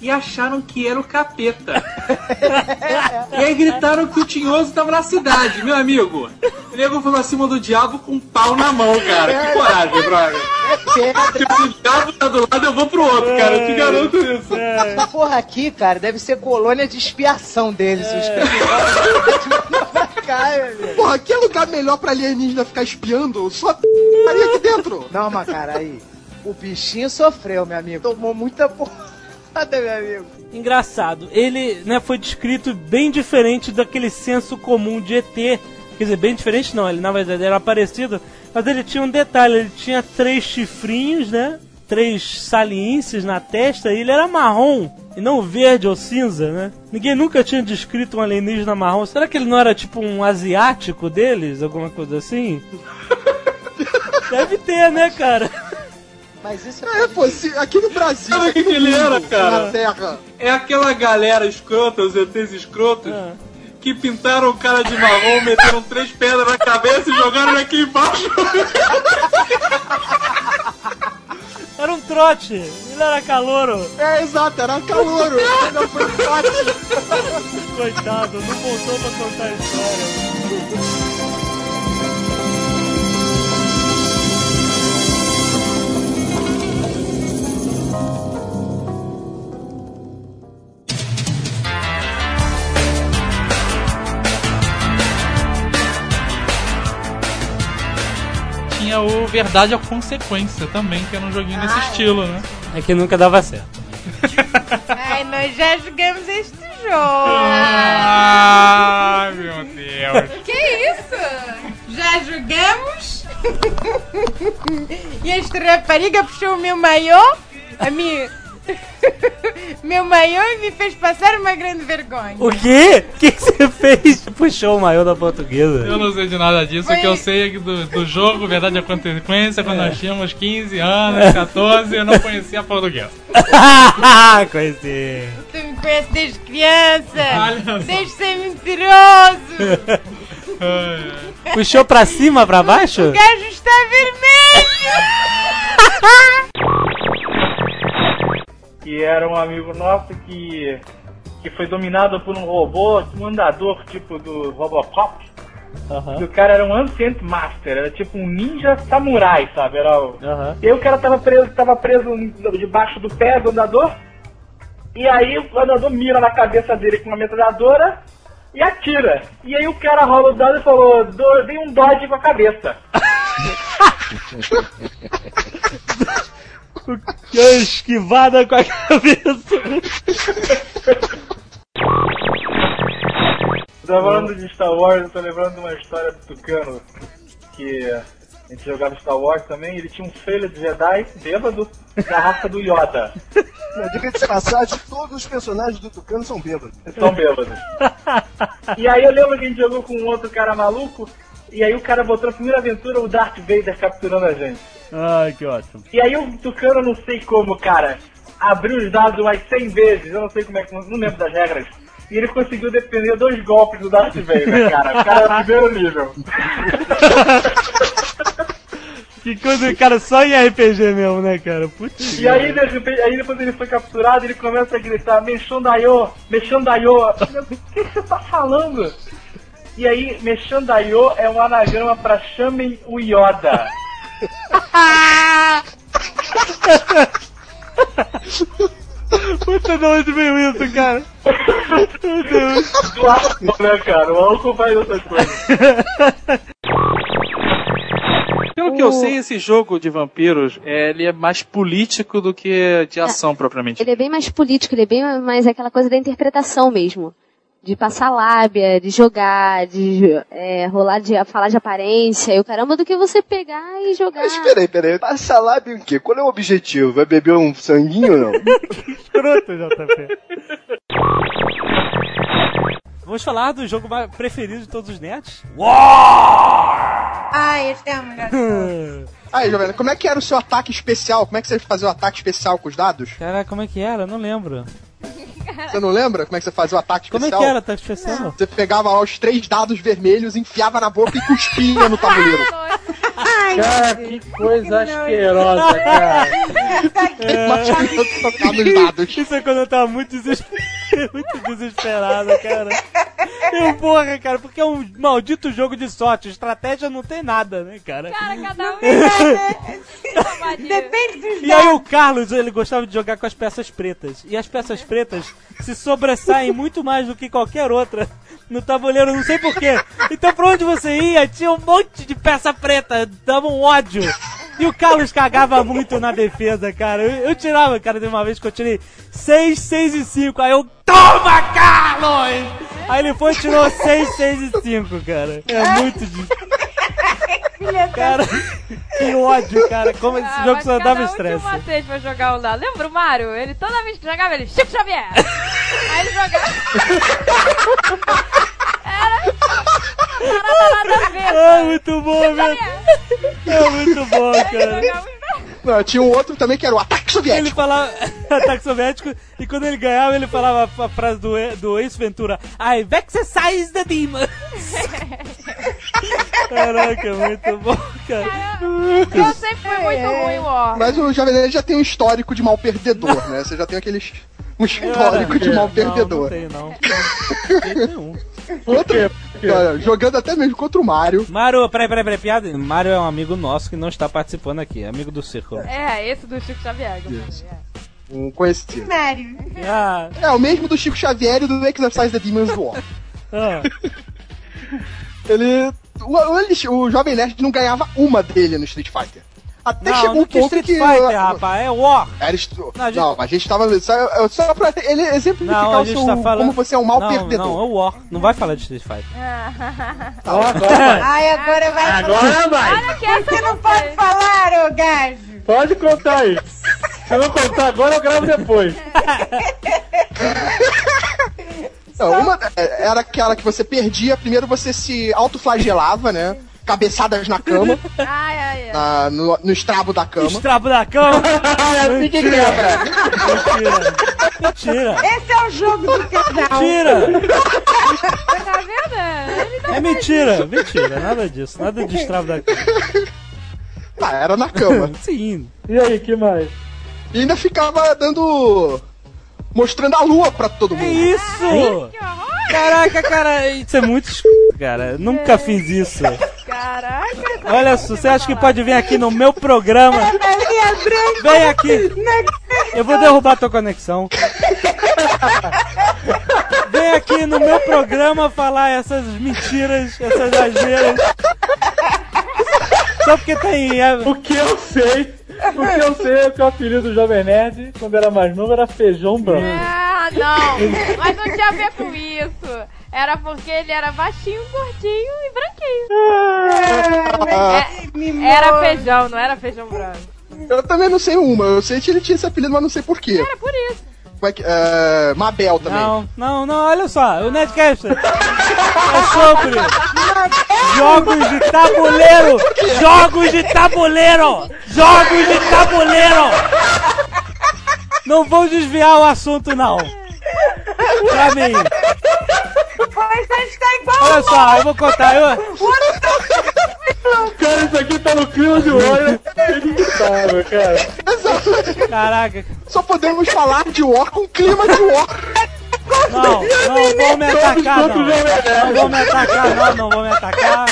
e acharam que era o capeta. e aí gritaram que o Tinhoso tava na cidade, meu amigo. O nego foi pra cima do diabo com um pau na mão, cara. Que coragem, brother. Tipo, se o diabo tá do lado, eu vou pro outro, cara. Eu te garanto isso. Essa porra aqui, cara, deve ser colônia de expiação deles. Os caras amigo. Porra, que lugar melhor pra alienígena ficar espiando? Só p ali aqui dentro. Não, mas cara, aí. O bichinho sofreu, meu amigo. Tomou muita porrada, meu amigo. Engraçado, ele né, foi descrito bem diferente daquele senso comum de ET. Quer dizer, bem diferente não, ele na verdade era parecido, mas ele tinha um detalhe, ele tinha três chifrinhos, né? Três saliências na testa e ele era marrom, e não verde ou cinza, né? Ninguém nunca tinha descrito um alienígena marrom. Será que ele não era tipo um asiático deles? Alguma coisa assim? Deve ter, né, cara? Mas isso é. pô, se, aqui no Brasil. Sabe o que, que ele era, cara? Na Terra. É aquela galera escrota, os ETs escrotos, que pintaram o cara de marrom, meteram três pedras na cabeça e jogaram ele aqui embaixo. Era um trote, ele era calouro. É, exato, era calouro. Não foi trote. Coitado, não voltou pra contar a história. Tinha o Verdade ou Consequência também, que era um joguinho desse estilo, né? É que nunca dava certo. Ai, nós já jogamos este jogo. Ai, meu Deus. Que isso? Já jogamos? e esta rapariga puxou o meu maiô, a minha... meu maiô me fez passar uma grande vergonha. O quê? O que que você fez? Puxou o maior da portuguesa. Eu não sei de nada disso, Foi- o que eu sei é que do, do jogo Verdade ou Consequência, quando nós tínhamos 15 anos, 14, eu não conhecia português. Conheci. Tu me conheces desde criança. Olha só. Deixa de ser mentiroso. Puxou pra cima, pra baixo? O gajo está vermelho. Que era um amigo nosso que, que foi dominado por um robô, um andador tipo do Robocop. E o cara era um Ancient Master, era tipo um ninja samurai, sabe? Era o... E aí o cara tava preso, tava preso debaixo do pé do andador. E aí o andador mira na cabeça dele com uma metralhadora e atira. E aí o cara rola o dado e falou, "Do- dei um dodge com a cabeça. Deu esquivada com a cabeça. Tava falando de Star Wars, eu tô lembrando de uma história do Tucano que a gente jogava Star Wars também, ele tinha um filho de Jedi bêbado da raça do Yoda. Não, diga-se de passagem, todos os personagens do Tucano são bêbados. São bêbados. E aí eu lembro que a gente jogou com um outro cara maluco, e aí o cara botou na primeira aventura o Darth Vader capturando a gente. Ai, que ótimo. E aí o Tucano, não sei como, cara, abriu os dados umas 100 vezes, eu não sei como é que, não lembro das regras. E ele conseguiu defender dois golpes do Darth Vader, cara. O cara era primeiro nível. Que coisa, cara, só em RPG mesmo, né, cara? Putz. E aí, de repente, aí depois ele foi capturado, ele começa a gritar, Mexandaio, Mexandaio. O que que você tá falando? E aí, Mexandaio é um anagrama pra chamem o Yoda. Puta, de onde veio isso, cara? Meu Deus. Do álcool, né, cara? O álcool faz outra coisa. Pelo que eu sei, esse jogo de vampiros, é, ele é mais político do que de ação propriamente. Ele é bem mais político, ele é bem mais aquela coisa da interpretação mesmo. De passar lábia, de jogar, de é, rolar de falar de aparência e o caramba do que você pegar e jogar. Mas peraí, peraí. Passa lá e o quê? Qual é o objetivo? Vai beber um sanguinho ou não? Escroto, JP. Vamos falar do jogo mais preferido de todos os nerds? Ai, esse é o melhor. Aí, Jovem, como é que era o seu ataque especial? Como é que você fazia o ataque especial com os dados? Caraca, como é que era? Eu não lembro. Você não lembra como é que você fazia o ataque Como é especial? que era o ataque especial? Você pegava lá os três dados vermelhos, enfiava na boca e cuspia no tabuleiro. Cara, que coisa asquerosa, cara. Isso é quando eu tava muito, desesper... muito desesperado, cara. Eu, porra, cara, porque é um maldito jogo de sorte. Estratégia não tem nada, né, cara? Cara, cada um Depende dos E aí o Carlos, ele gostava de jogar com as peças pretas. E as peças pretas se sobressaem muito mais do que qualquer outra no tabuleiro, não sei porquê. Então pra onde você ia, tinha um monte de peça preta, dava um ódio. E o Carlos cagava muito na defesa, cara. Eu, eu tirava, cara, de uma vez que eu tirei 6, 6 e 5. Aí eu, toma, Carlos! Aí ele foi e tirou 6, 6 e 5, cara. É muito difícil. Cara, que ódio, cara. Como esse Ah, jogo só dava um estresse. tinha uma vez pra jogar um dado. Lembra o Mario? Ele toda vez que jogava, ele Chico Xavier. Aí ele jogava. Era. Nada, nada a ver. Ah, muito bom, velho. É muito bom, cara. Não, tinha um outro também que era o ataque soviético. Ele falava ataque soviético e quando ele ganhava, ele falava a frase do, do Ace Ventura: I exercise the demons. Caraca, muito bom, cara. Eu sempre fui muito ruim, ó. Mas o Jovem Nerd já tem um histórico de mal perdedor, né? Você já tem aqueles. Um histórico de mal perdedor. Não, não tem, não. Nenhum. Outro, olha, jogando até mesmo contra o Mario. Mario, peraí, peraí, peraí, piada. Mario é um amigo nosso que não está participando aqui, é amigo do Círculo. É, esse do Chico Xavier. eu falei, é. Um conhecido. Mário. Ah, É, o mesmo do Chico Xavier e do Exercise the Demons War. ah. Ele. O, o, o Jovem Nerd não ganhava uma dele no Street Fighter. Até Não, chegou não um que ponto Street que. Fighter, rapaz, é War. Era estru... Não, a não, gente- a gente tava. Só, só pra ele exemplificar Não, o seu, tá falando. como você é um mau não, perdedor. Não, é o War. Não vai falar de Street Fighter. Ai, agora vai Agora vai. Olha que Você não pode falar, ô gajo. Pode contar aí. Se eu não contar agora, eu gravo depois. Não, uma é, era aquela que você perdia, primeiro você se autoflagelava, né? Cabeçadas na cama, Ai, ai, ai. na- no, no estrabo da cama. Estrabo da cama. assim que quebra. Mentira. Mentira. Esse é o jogo do casal. Mentira. Tá vendo? É mentira. Mentira. Nada disso. Nada de estrabo da cama. Ah, era na cama. Sim. E aí, que mais? E ainda ficava dando. mostrando a lua pra todo É mundo. isso. Caraca, cara. Isso é muito escroto, cara. Nunca fiz isso. Caraca. Olha só, você acha que pode vir aqui no meu programa? Vem aqui. Eu vou derrubar tua conexão. Vem aqui no meu programa falar essas mentiras, essas asneiras. Só porque tem. é, O que eu sei, o que eu sei é que o apelido do Jovem Nerd, quando era mais novo, era feijão branco. Ah, não. Mas não tinha a ver com isso. Era porque ele era baixinho, gordinho e branquinho. É, era feijão, não era feijão branco. Eu também não sei uma. Eu sei que ele tinha esse apelido, mas não sei porquê. Era por isso. Como é que. É, Mabel também. Não, não, não, olha só, o Netcast é sobre jogos de tabuleiro! Jogos de tabuleiro! Jogos de tabuleiro! Não vou desviar o assunto, não. Pra mim. A gente tá igual. Olha só, eu vou contar. Eu... Cara, isso aqui tá no clima de War, inacreditável, cara. Caraca. Só podemos falar de War com clima de War. Não, não vou me atacar, não. Não vou me atacar, não, não vou me atacar.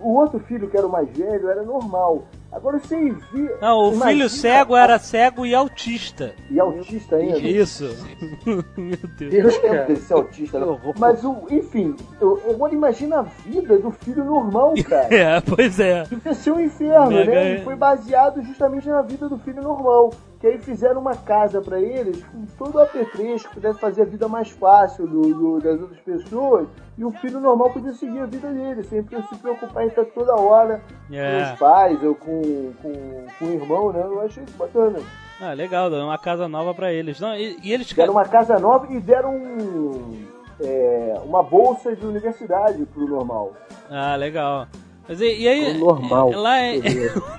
O outro filho, que era o mais velho, era normal. Agora vocês viram. Não, o filho cego era cego e autista. E autista ainda? Isso. Meu Deus. Deus tempo dele ser autista. né? Mas, o, enfim, eu, agora imagina a vida do filho normal, cara. É, pois é. Devia ser um inferno, Mega- né? E foi baseado justamente na vida do filho normal. Que aí fizeram uma casa pra eles com todo o apetrecho, que pudesse fazer a vida mais fácil do, do- das outras pessoas. E o filho normal podia seguir a vida dele, sem se preocupar em estar toda hora É. com os pais ou com, com, com o irmão, né? Eu achei isso bacana. Ah, legal, deu uma casa nova pra eles. Não, e, e eles. Deram uma casa nova e deram um, é, uma bolsa de universidade pro normal. Ah, legal. Mas e, e aí. O normal. Lá é.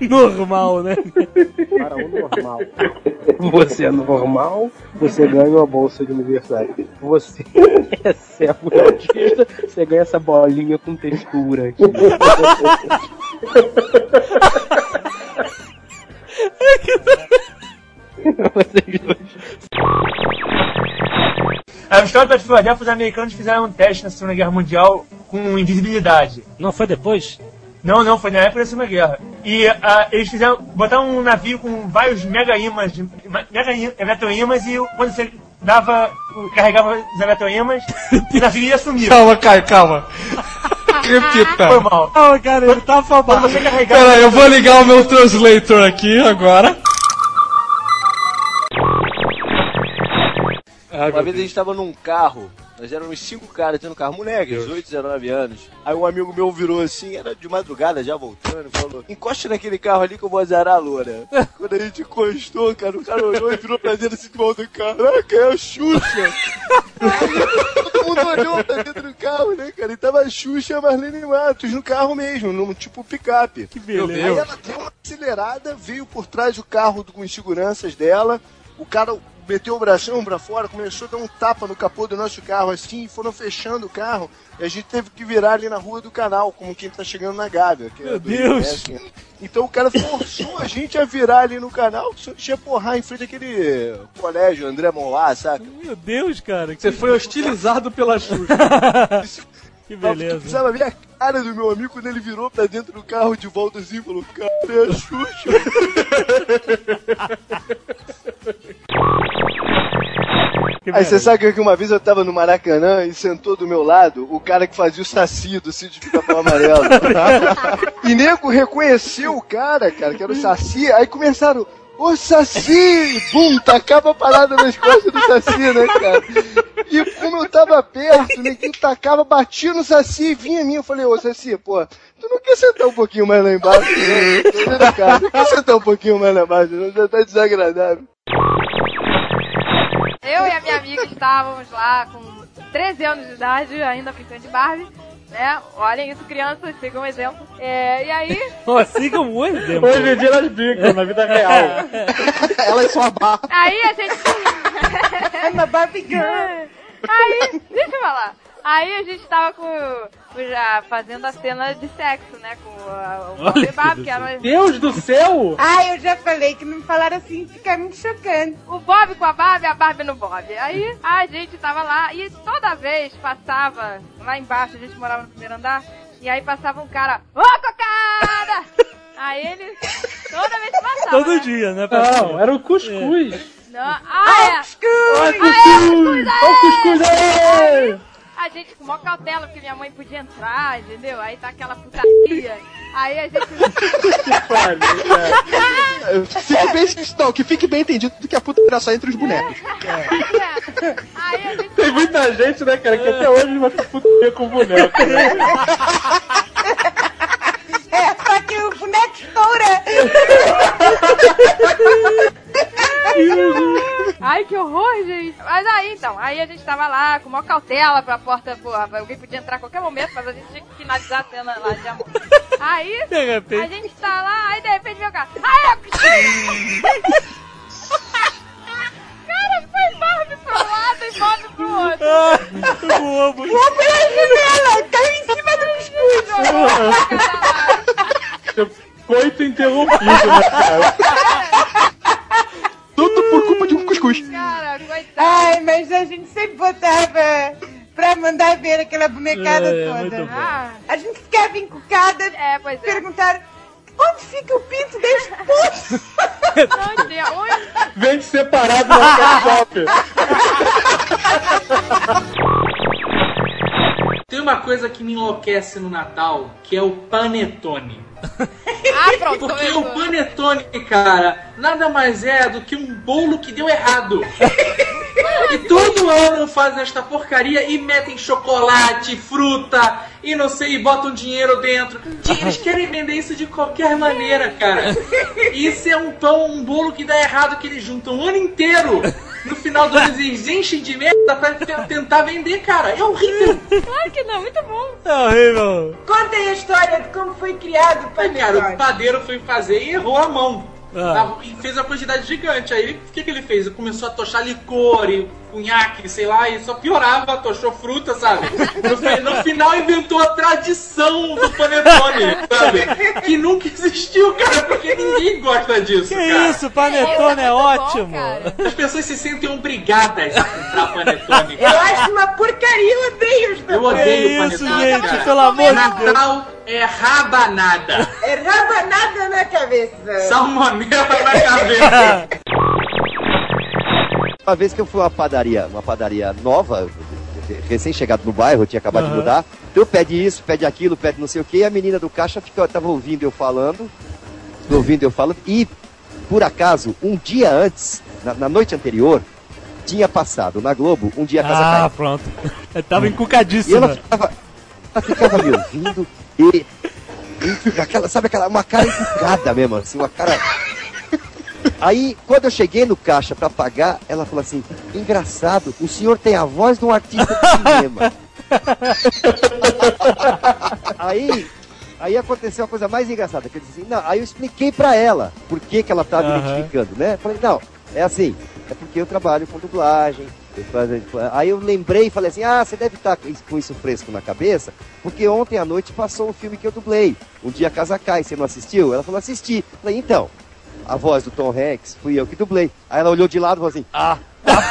normal, né? Para o normal. Você é normal, você ganha uma bolsa de universidade. Você é cego autista, você ganha essa bolinha com textura aqui. Vocês dois. A história da Filadélfia, os americanos fizeram um teste na Segunda Guerra Mundial com invisibilidade. Não foi depois? Não, não, foi na época da Segunda Guerra. E ah, eles fizeram, botaram um navio com vários mega ímãs, de- mega eletroímãs, e quando você dava, carregava os eletroímãs, o navio ia sumir. Calma, Caio, calma. Repita. Foi mal. Calma, cara, ele tá Quando afobado. você carregava... Pera aí, eu vou ligar o meu translator aqui agora. Uma vez a gente tava num carro, nós éramos cinco caras dentro do carro, moleques, 18, 19 anos. Aí um amigo meu virou assim, era de madrugada já voltando, falou: encosta naquele carro ali que eu vou azarar a loura. Quando a gente encostou, cara, o cara olhou e virou pra dentro assim do alto do caraca, é a Xuxa! Todo mundo olhou pra dentro do carro, né, cara? E tava a Xuxa e a Marlene Matos no carro mesmo, num tipo picape. Que beleza. Aí ela deu uma acelerada, veio por trás do carro com os seguranças dela. O cara meteu o bração pra fora, começou a dar um tapa no capô do nosso carro assim, e foram fechando o carro. E a gente teve que virar ali na rua do canal, como quem tá chegando na Gávea. Que é Meu do Deus. IBS. Então o cara forçou a gente a virar ali no canal, só tinha porrar em frente àquele colégio André Monlá, saca? Meu Deus, cara. Você foi hostilizado pela Xuxa. Que Tu beleza. precisava ver a cara do meu amigo quando ele virou pra dentro do carro de volta assim e falou, cara, é a Xuxa. Aí você sabe que uma vez eu tava no Maracanã e sentou do meu lado o cara que fazia o saci do sítio de Capão Amarelo. e nego reconheceu o cara, cara, que era o saci, aí começaram. Ô Saci! Bum! Tacava a parada nas costas do Saci, né, cara? E como eu tava perto, ninguém tacava, batia no Saci e vinha a mim. Eu falei, ô Saci, pô, tu não quer sentar um pouquinho mais lá embaixo? Não, Tô vendo, cara. Tu quer sentar um pouquinho mais lá embaixo? Não, já tá desagradável. Eu e a minha amiga estávamos lá com 13 anos de idade, ainda brincando de Barbie, né? Olhem isso, crianças, sigam um exemplo. É, e aí, Pô, siga um exemplo. Hoje em dia elas brincam na vida real. Elas são a barra. aí a gente... I'm a Barbie girl. Aí, deixa eu falar. Aí a gente tava com, já fazendo a cena de sexo, né? Com a- o Bob e que era... Deus do céu! Ai, eu já falei que não me falaram assim, fica me chocando. O Bob com a Barbie, a Barbie no Bob. Aí a gente tava lá e toda vez passava, lá embaixo, a gente morava no primeiro andar, e aí passava um cara, ô cocada! aí ele, toda vez passava. Todo né? dia, né? Não, era o cuscuz. Não, ah, é! Ai, Ah, é, cuscuz! Ó o cuscuz aí! A gente com maior cautela, porque minha mãe podia entrar, entendeu? Aí tá aquela putaria. Aí a gente. Fique bem, não, que fique bem entendido que a puta era só entre os bonecos. Aí a gente. Tem muita gente, né, cara, que até hoje vai ficar putinha com boneco. Né? É, só que o boneco estoura. Ai, que horror, gente. Mas aí, então, aí a gente tava lá com maior cautela pra porta, porra, alguém podia entrar a qualquer momento, mas a gente tinha que finalizar a cena lá de amor. Aí, De repente. a gente tá lá, aí de repente vem o cara. Ai, eu... Cara, foi Barbie pro lado e Bob pro outro. Voou muito. Vou pela janela, caiu em cima do cuscuz. Coito interrompido, né, cara? Por culpa de um cuscuz. Cara, coitado. Ai, mas a gente sempre botava pra mandar ver aquela bonecada É, toda. Ah, a gente ficava encucada, É, pois é. perguntaram onde fica o pinto da esposa? Não tinha um. Vende separado na Pet Tem uma coisa que me enlouquece no Natal, que é o panetone. Ah, pronto. Porque o panetone, cara, nada mais é do que um bolo que deu errado. E todo ano fazem esta porcaria e metem chocolate, fruta e não sei, e botam dinheiro dentro. Eles querem vender isso de qualquer maneira, cara. Isso é um pão, um bolo que dá errado, que eles juntam o ano inteiro. No final do ano eles enchem de merda pra te- tentar vender, cara. É horrível. Claro que não, muito bom. É horrível. Contem a história de como foi criado o Aí, cara, o padeiro foi fazer e errou a mão. Ah. Fez uma quantidade gigante. Aí o que, que ele fez? Ele começou a tochar licor e cunhaque, sei lá, e só piorava, tochou fruta, sabe? No, fi- no final inventou a tradição do panetone, sabe? Que nunca existiu, cara, porque ninguém gosta disso, Que cara. isso, panetone é ótimo. As pessoas se sentem obrigadas a comprar panetone. Eu acho uma porcaria, eu odeio os Eu odeio Que isso, panetone, gente, cara. pelo amor de Deus. Natal é rabanada. É rabanada na cabeça. Salmonela na cabeça. Uma vez que eu fui a uma padaria, uma padaria nova, recém-chegado no bairro, tinha acabado de Aham. mudar. Então pede isso, pede aquilo, pede não sei o que, e a menina do caixa fica, tava ouvindo eu falando, ouvindo eu falando, e por acaso, um dia antes, na, na noite anterior, tinha passado na Globo um dia a casa Ah, cai. pronto. Eu tava E encucadíssima. ela ficava, ela ficava me ouvindo e, e aquela, sabe aquela, uma cara encucada mesmo, assim, uma cara... Aí, quando eu cheguei no caixa pra pagar, ela falou assim, engraçado, o senhor tem a voz de um artista de cinema. aí, aí aconteceu a coisa mais engraçada, que eu disse assim, não, aí eu expliquei pra ela por que, que ela tava Aham. identificando, né? Falei, não, é assim, é porque eu trabalho com dublagem, eu faço- Aí eu lembrei e falei assim, ah, você deve estar com isso fresco na cabeça, porque ontem à noite passou um filme que eu dublei, Um Dia Casa Cai, você não assistiu? Ela falou, assisti. Falei, então, a voz do Tom Hanks fui eu que dublei. Aí ela olhou de lado e falou assim, ah, tá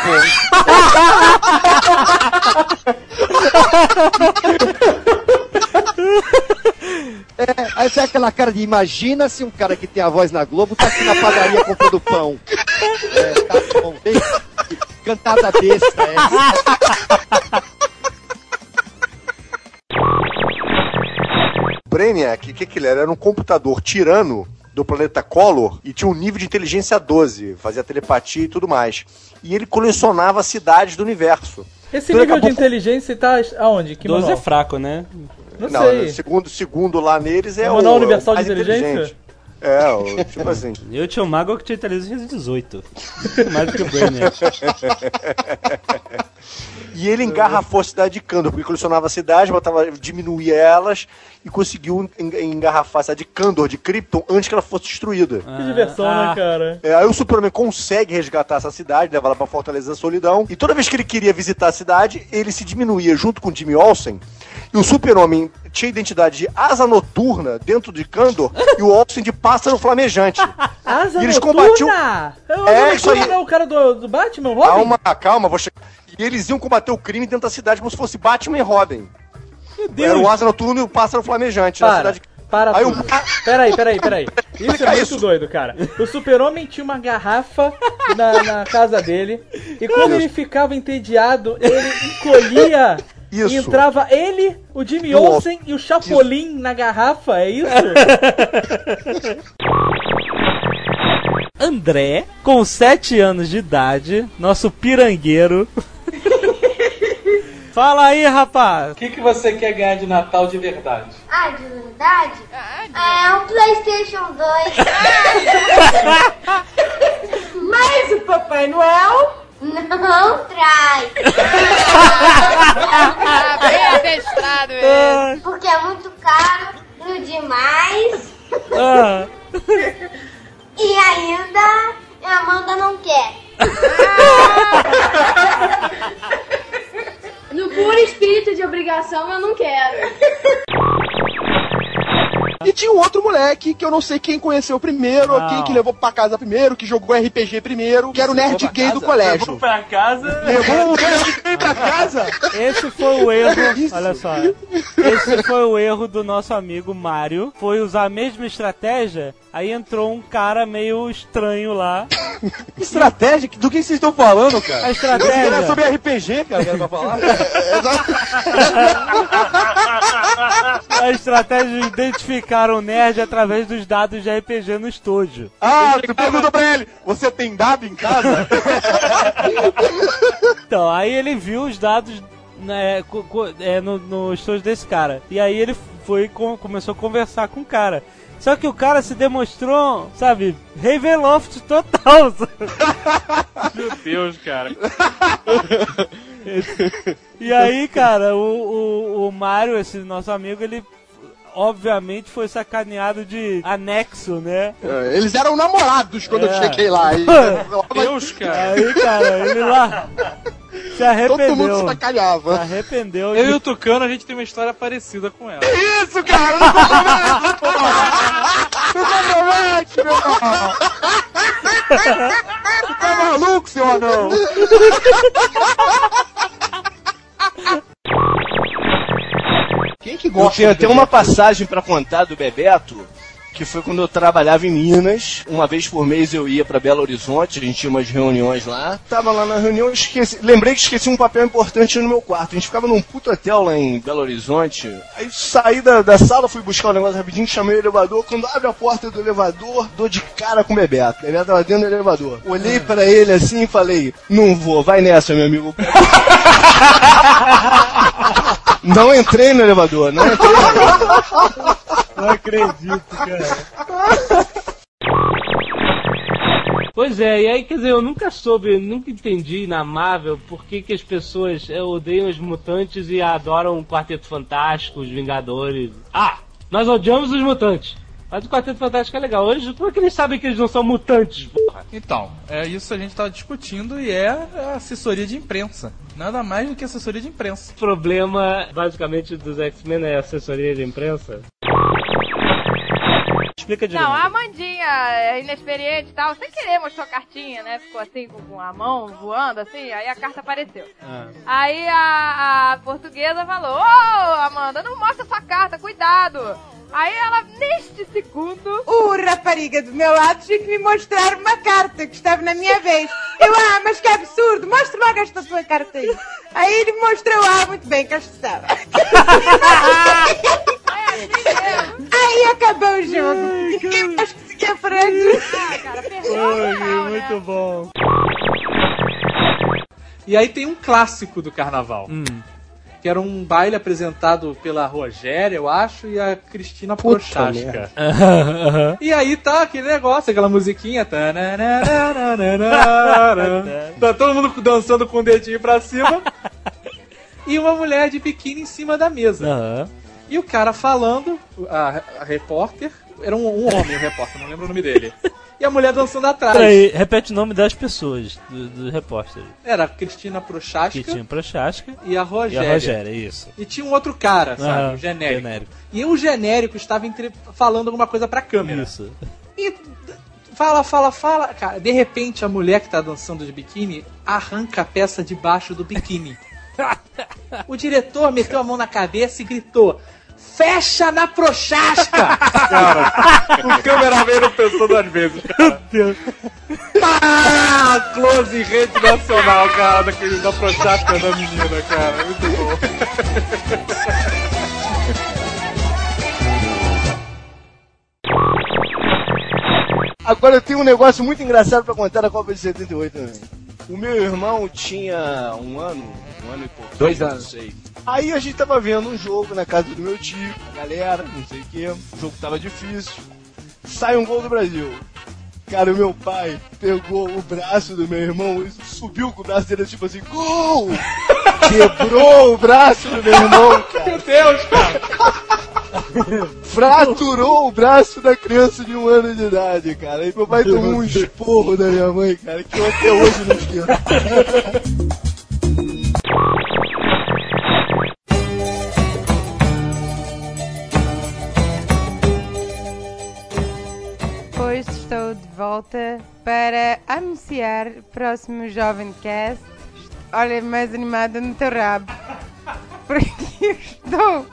É, aí sai aquela cara de imagina se um cara que tem a voz na Globo tá aqui na padaria comprando pão. É, tá bom. Bem, cantada besta essa. Brainiac, o que, que ele era? Era um computador tirano do planeta Collor e tinha um nível de inteligência 12, fazia telepatia e tudo mais. E ele colecionava cidades do universo. Esse Então, nível de inteligência tá aonde? Que 12 manual? é fraco, né? Não, Não, sei. segundo, segundo lá neles é O o. Manual Universal de Inteligência? inteligente. É, o, tipo assim. Eu tinha um mago que tinha inteligência 18. Mais do que o Brainiac. E ele engarrafou a cidade de Kandor, porque colecionava cidades, botava, diminuía elas e conseguiu en- engarrafar a cidade de Kandor, de Krypton, antes que ela fosse destruída. Que diversão, né, cara? É, aí o Superman consegue resgatar essa cidade, levar ela pra Fortaleza da Solidão. E toda vez que ele queria visitar a cidade, ele se diminuía junto com o Jimmy Olsen. E o Super-Homem tinha identidade de asa noturna dentro de Kandor e o Olsen de pássaro flamejante. Asa e eles noturna! combatiam. É, É, isso aí. É o cara do, do Batman, o Robin? Calma, calma, vou chegar. E eles iam combater o crime dentro da cidade como se fosse Batman e Robin. Meu Deus. Era o asa noturno e o pássaro flamejante. na Para, cidade... para Aí tudo. o- Peraí, peraí, peraí. Isso é muito isso. doido, cara. O super-homem tinha uma garrafa na, na casa dele, e quando ele ficava entediado, ele encolhia Isso. e entrava ele, o Jimmy o Olsen e o Chapolin na garrafa, é isso? André, com 7 anos de idade, nosso pirangueiro. Fala aí, rapaz. O que, que você quer ganhar de Natal de verdade? Ah, de verdade? É um Playstation 2. Mas o Papai Noel Não traz. Bem adestrado ele. Porque é muito caro no demais. Ah. E ainda a Amanda não quer. No puro espírito de obrigação, eu não quero. E tinha um outro moleque que eu não sei quem conheceu primeiro, ou quem que levou pra casa primeiro, que jogou RPG primeiro, que era o nerd gay do colégio. Levou pra casa. Levou o nerd gay pra casa? Esse foi o erro, olha só. Esse foi o erro do nosso amigo Mário. Foi usar a mesma estratégia. Aí entrou um cara meio estranho lá. Estratégia? Do que vocês estão falando, cara? A estratégia. Era sobre RPG, cara, que era pra falar. A estratégia de identificar o nerd através dos dados de RPG no estúdio. Ah, tu perguntou pra ele, você tem dado em casa? Então, aí ele viu os dados né, co- co- é, no, no estúdio desse cara. E aí ele foi com- começou a conversar com o cara. Só que o cara se demonstrou, sabe, Ravenloft total. Meu Deus, cara. E aí, cara, o, o, o Mario, esse nosso amigo, ele obviamente foi sacaneado de anexo, né? É, Eles eram namorados quando eu É. cheguei lá. E... Deus, cara. Aí, cara, ele lá se arrependeu. Todo mundo sacaneava. Se arrependeu Eu e o Tucano, a gente tem uma história parecida com ela. Isso, cara! Não! Não compromete, meu irmão! Tá maluco, seu anão? Quem que Eu gosta tenho do até uma passagem pra contar do Bebeto, que foi quando eu trabalhava em Minas. Uma vez por mês eu ia pra Belo Horizonte, a gente tinha umas reuniões lá. Tava lá na reunião, esqueci, lembrei que esqueci um papel importante no meu quarto. A gente ficava num puto hotel lá em Belo Horizonte. Aí saí da, da sala, fui buscar o negócio rapidinho, chamei o elevador. Quando abre a porta do elevador, dou de cara com o Bebeto. O Bebeto tava dentro do elevador. Olhei pra ele assim e falei: Não vou, vai nessa, meu amigo. Não entrei no elevador, não entrei no elevador. Não acredito, cara. Pois é, e aí, quer dizer, eu nunca soube, nunca entendi na Marvel por que, que as pessoas é, odeiam os mutantes e adoram o Quarteto Fantástico, os Vingadores. Ah, nós odiamos os mutantes. Mas o Quarteto Fantástico é legal. Eles, como é que eles sabem que eles não são mutantes, porra? Então, é isso a gente tava discutindo e é a assessoria de imprensa. Nada mais do que assessoria de imprensa. O problema, basicamente, dos X-Men é a assessoria de imprensa. Explica direito. Não, a Amandinha é inexperiente e tal, sem querer mostrou a cartinha, né? Ficou assim com- a mão voando, assim, aí a carta apareceu. Ah. Aí a, a portuguesa falou: Ô, Amanda, não mostra sua carta, cuidado! Aí ela, neste segundo. O rapariga do meu lado tinha que me mostrar uma carta que estava na minha vez. Eu, ah, mas que absurdo, mostra logo esta sua carta aí. Aí ele me mostrou, ah, muito bem, cá estava. aí acabou o jogo. Ninguém mais conseguia frente. Ai, muito bom. E aí tem um clássico do carnaval. Hum. Que era um baile apresentado pela Rogéria, eu acho, e a Cristina Prochaska. E aí tá aquele negócio, aquela musiquinha. Tá todo mundo dançando com o dedinho pra cima. E uma mulher de biquíni em cima da mesa. E o cara falando, a, a repórter, era um, um homem o repórter, não lembro o nome dele. E a mulher dançando atrás. Peraí, repete o nome das pessoas, do, do repórter. Era a Cristina Prochaska tinha Prochaska e a Rogéria. e a Rogéria, isso. E tinha um outro cara, sabe? O genérico. genérico. E o genérico estava entre- falando alguma coisa pra câmera. Isso. E fala, fala, fala. Cara, de repente a mulher que tá dançando de biquíni arranca a peça debaixo do biquíni. o diretor meteu a mão na cabeça e gritou: Fecha na prochasca! Cara, o cameraman não pensou duas vezes. Meu Deus. Ah, close em rede nacional, cara, daquele da prochasca da menina, cara. Muito bom. Agora eu tenho um negócio muito engraçado pra contar da Copa de 78 também. O meu irmão tinha um ano, um ano e pouco. Dois não anos. sei. Aí a gente tava vendo um jogo na casa do meu tio, a galera, não sei o que. O jogo tava difícil. Sai um gol do Brasil. Cara, o meu pai pegou o braço do meu irmão e subiu com o braço dele tipo assim, gol! Quebrou o braço do meu irmão, cara. Meu Deus, cara! Fraturou o braço da criança de um ano de idade, cara. E meu pai tomou um esporro da minha mãe, cara, que eu até hoje não esqueço. Volta para anunciar o próximo Jovem Cast. Olha, mais animada no teu rabo. Porque eu estou,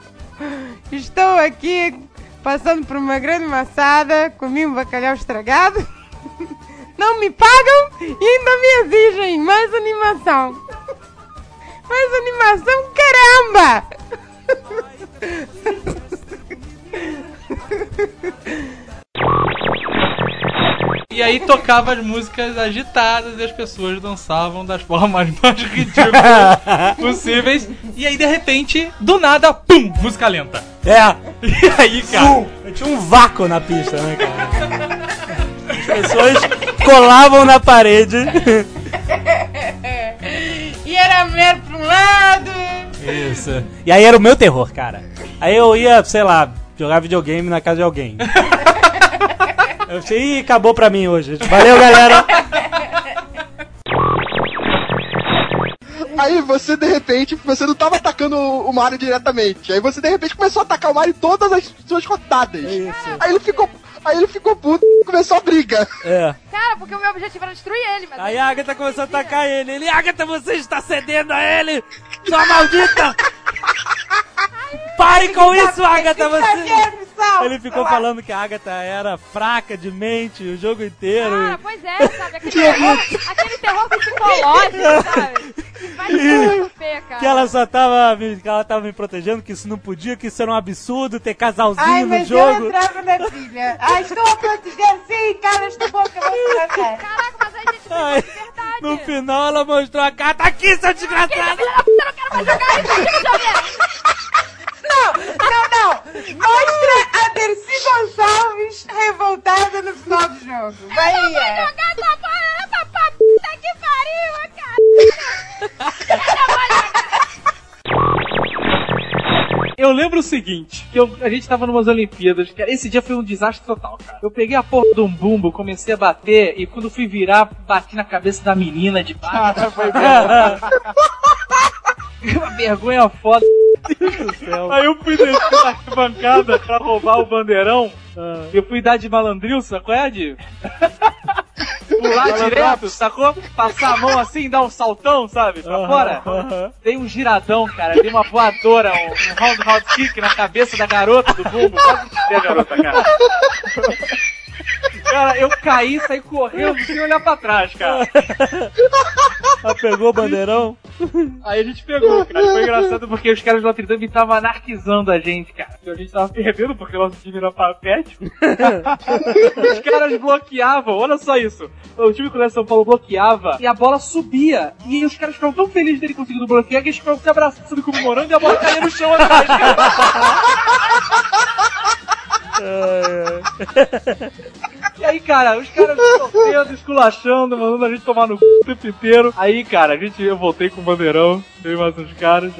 estou aqui passando por uma grande maçada, comi um bacalhau estragado, não me pagam e ainda me exigem mais animação. Mais animação, caramba! E aí tocava as músicas agitadas e as pessoas dançavam das formas mais ridículas possíveis. E aí, de repente, do nada, pum, música lenta. É. E aí, cara? Tinha um vácuo na pista, né, cara? As pessoas colavam na parede. E era a mulher pra um lado. Isso. E aí era o meu terror, cara. Aí eu ia, sei lá, jogar videogame na casa de alguém. Eu ih, acabou pra mim hoje. Valeu, galera. Aí você, de repente, você não tava atacando o Mario diretamente. Aí você, de repente, começou a atacar o Mario em todas as suas rotadas. Aí ele ficou. Aí ele ficou puto e começou a briga. É. Cara, porque o meu objetivo era destruir ele, mas. Aí a Agatha começou a atacar ele. Ele, Agatha, você está cedendo a ele! Sua maldita! Pare com isso, Agatha! Você... Ele ficou falando que a Agatha era fraca de mente o jogo inteiro. Ah, pois é, sabe? Aquele terror, aquele terror psicológico, sabe? Vai muito feia, cara. Que ela só tava me, que ela tava me protegendo, que isso não podia, que isso era um absurdo ter casalzinho Ai, no mas jogo. eu entrava na filha. Ai, estou a proteger sim, cara, esta boca ficar. Caraca, mas a gente Ai, no final ela mostrou a carta aqui, seu desgraçado! Não, não, não. Mostra a Dercy Gonçalves revoltada no final do jogo. Vai aí. Jogar essa porra, essa pra puta que pariu, Eu lembro o seguinte, que eu- a gente tava numas Olimpíadas, cara, esse dia foi um desastre total, cara. Eu peguei a porra de um bumbo, comecei a bater, e quando fui virar, bati na cabeça da menina de baixo. foi Uma vergonha foda. Aí eu fui descer na arquibancada pra roubar o bandeirão. Eu fui dar de malandril, sacou, Ed? Pular direto, sacou? Passar a mão assim, dar um saltão, sabe? Pra fora. Dei um giradão, cara. Dei uma voadora, um, um round round kick na cabeça da garota do bumbo. Quase que a garota, cara. Cara, eu caí, saí correndo sem olhar pra trás, cara. Ela pegou o bandeirão. Aí a gente pegou, cara. Foi engraçado porque os caras do Notre Dame estavam anarquizando a gente, cara. E a gente tava perdendo porque o nosso time era patético. os caras bloqueavam, olha só isso. O time do São Paulo bloqueava e a bola subia. E os caras ficavam tão felizes dele conseguindo bloquear que eles ficavam se abraçando, comemorando e a bola caía no chão atrás, cara. E aí, cara, os caras sofrendo, esculachando, mandando a gente tomar no c... o tempo inteiro. Aí, cara, a gente, eu voltei com o bandeirão, e mais uns caras.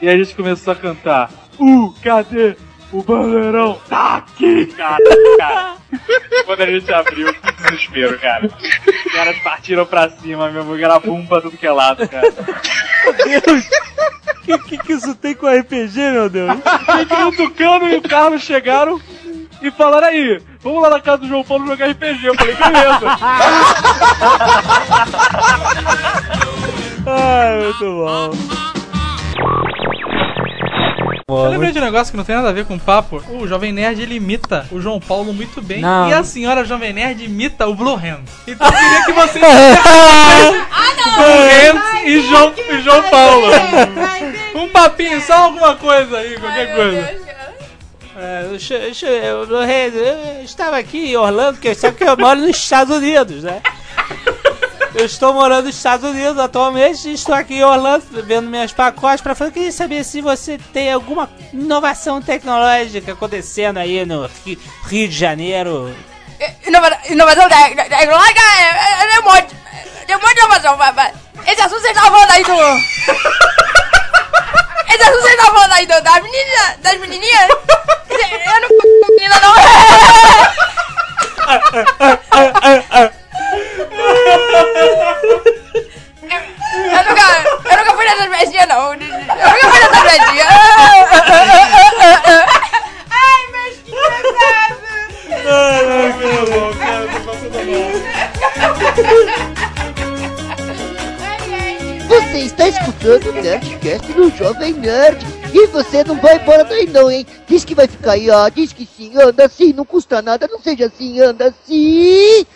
E aí a gente começou a cantar. Uh, cadê o bandeirão? Tá aqui, cara. cara. Quando a gente abriu, que desespero, cara. Os caras partiram pra cima, meu irmão, era bum pra tudo que é lado, cara. Meu Deus! O que, que, que isso tem com RPG, meu Deus? E o Tucano e o Carlos chegaram e falaram aí, vamos lá na casa do João Paulo jogar RPG. Eu falei, beleza. Ai, muito bom. Eu lembrei de um negócio que não tem nada a ver com o papo. O Jovem Nerd ele imita o João Paulo muito bem. Não. E a senhora Jovem Nerd imita o Blue Hand. Então eu queria que vocês. Blue Hand e João, e João Paulo. Um papinho, só alguma coisa aí, qualquer coisa. É, deixa- deixa eu, eu, eu estava aqui em Orlando, porque sabe que eu moro nos Estados Unidos, né? Eu estou morando nos Estados Unidos atualmente e estou aqui em Orlando vendo minhas pacotes para falar. Eu queria saber se você tem alguma inovação tecnológica acontecendo aí no Rio, de Janeiro. Inova- Inovação tec- tecnológica é, é, é um monte. Tem um monte de inovação. Esse assunto você estava falando aí do. Esse assunto você estava falando aí do, das meninas. Das menininhas. Eu não fui menina, não. Eu nunca, eu nunca fui nessas festinhas, não. Eu nunca fui nessas festinhas. Ai, mas que Ai, meu bom, cara, tô passando Você está escutando o Nerdcast no Jovem Nerd. E você não vai embora daí não, hein? Diz que vai ficar aí, ó. Diz que sim, anda assim, não custa nada. Não seja assim, anda assim.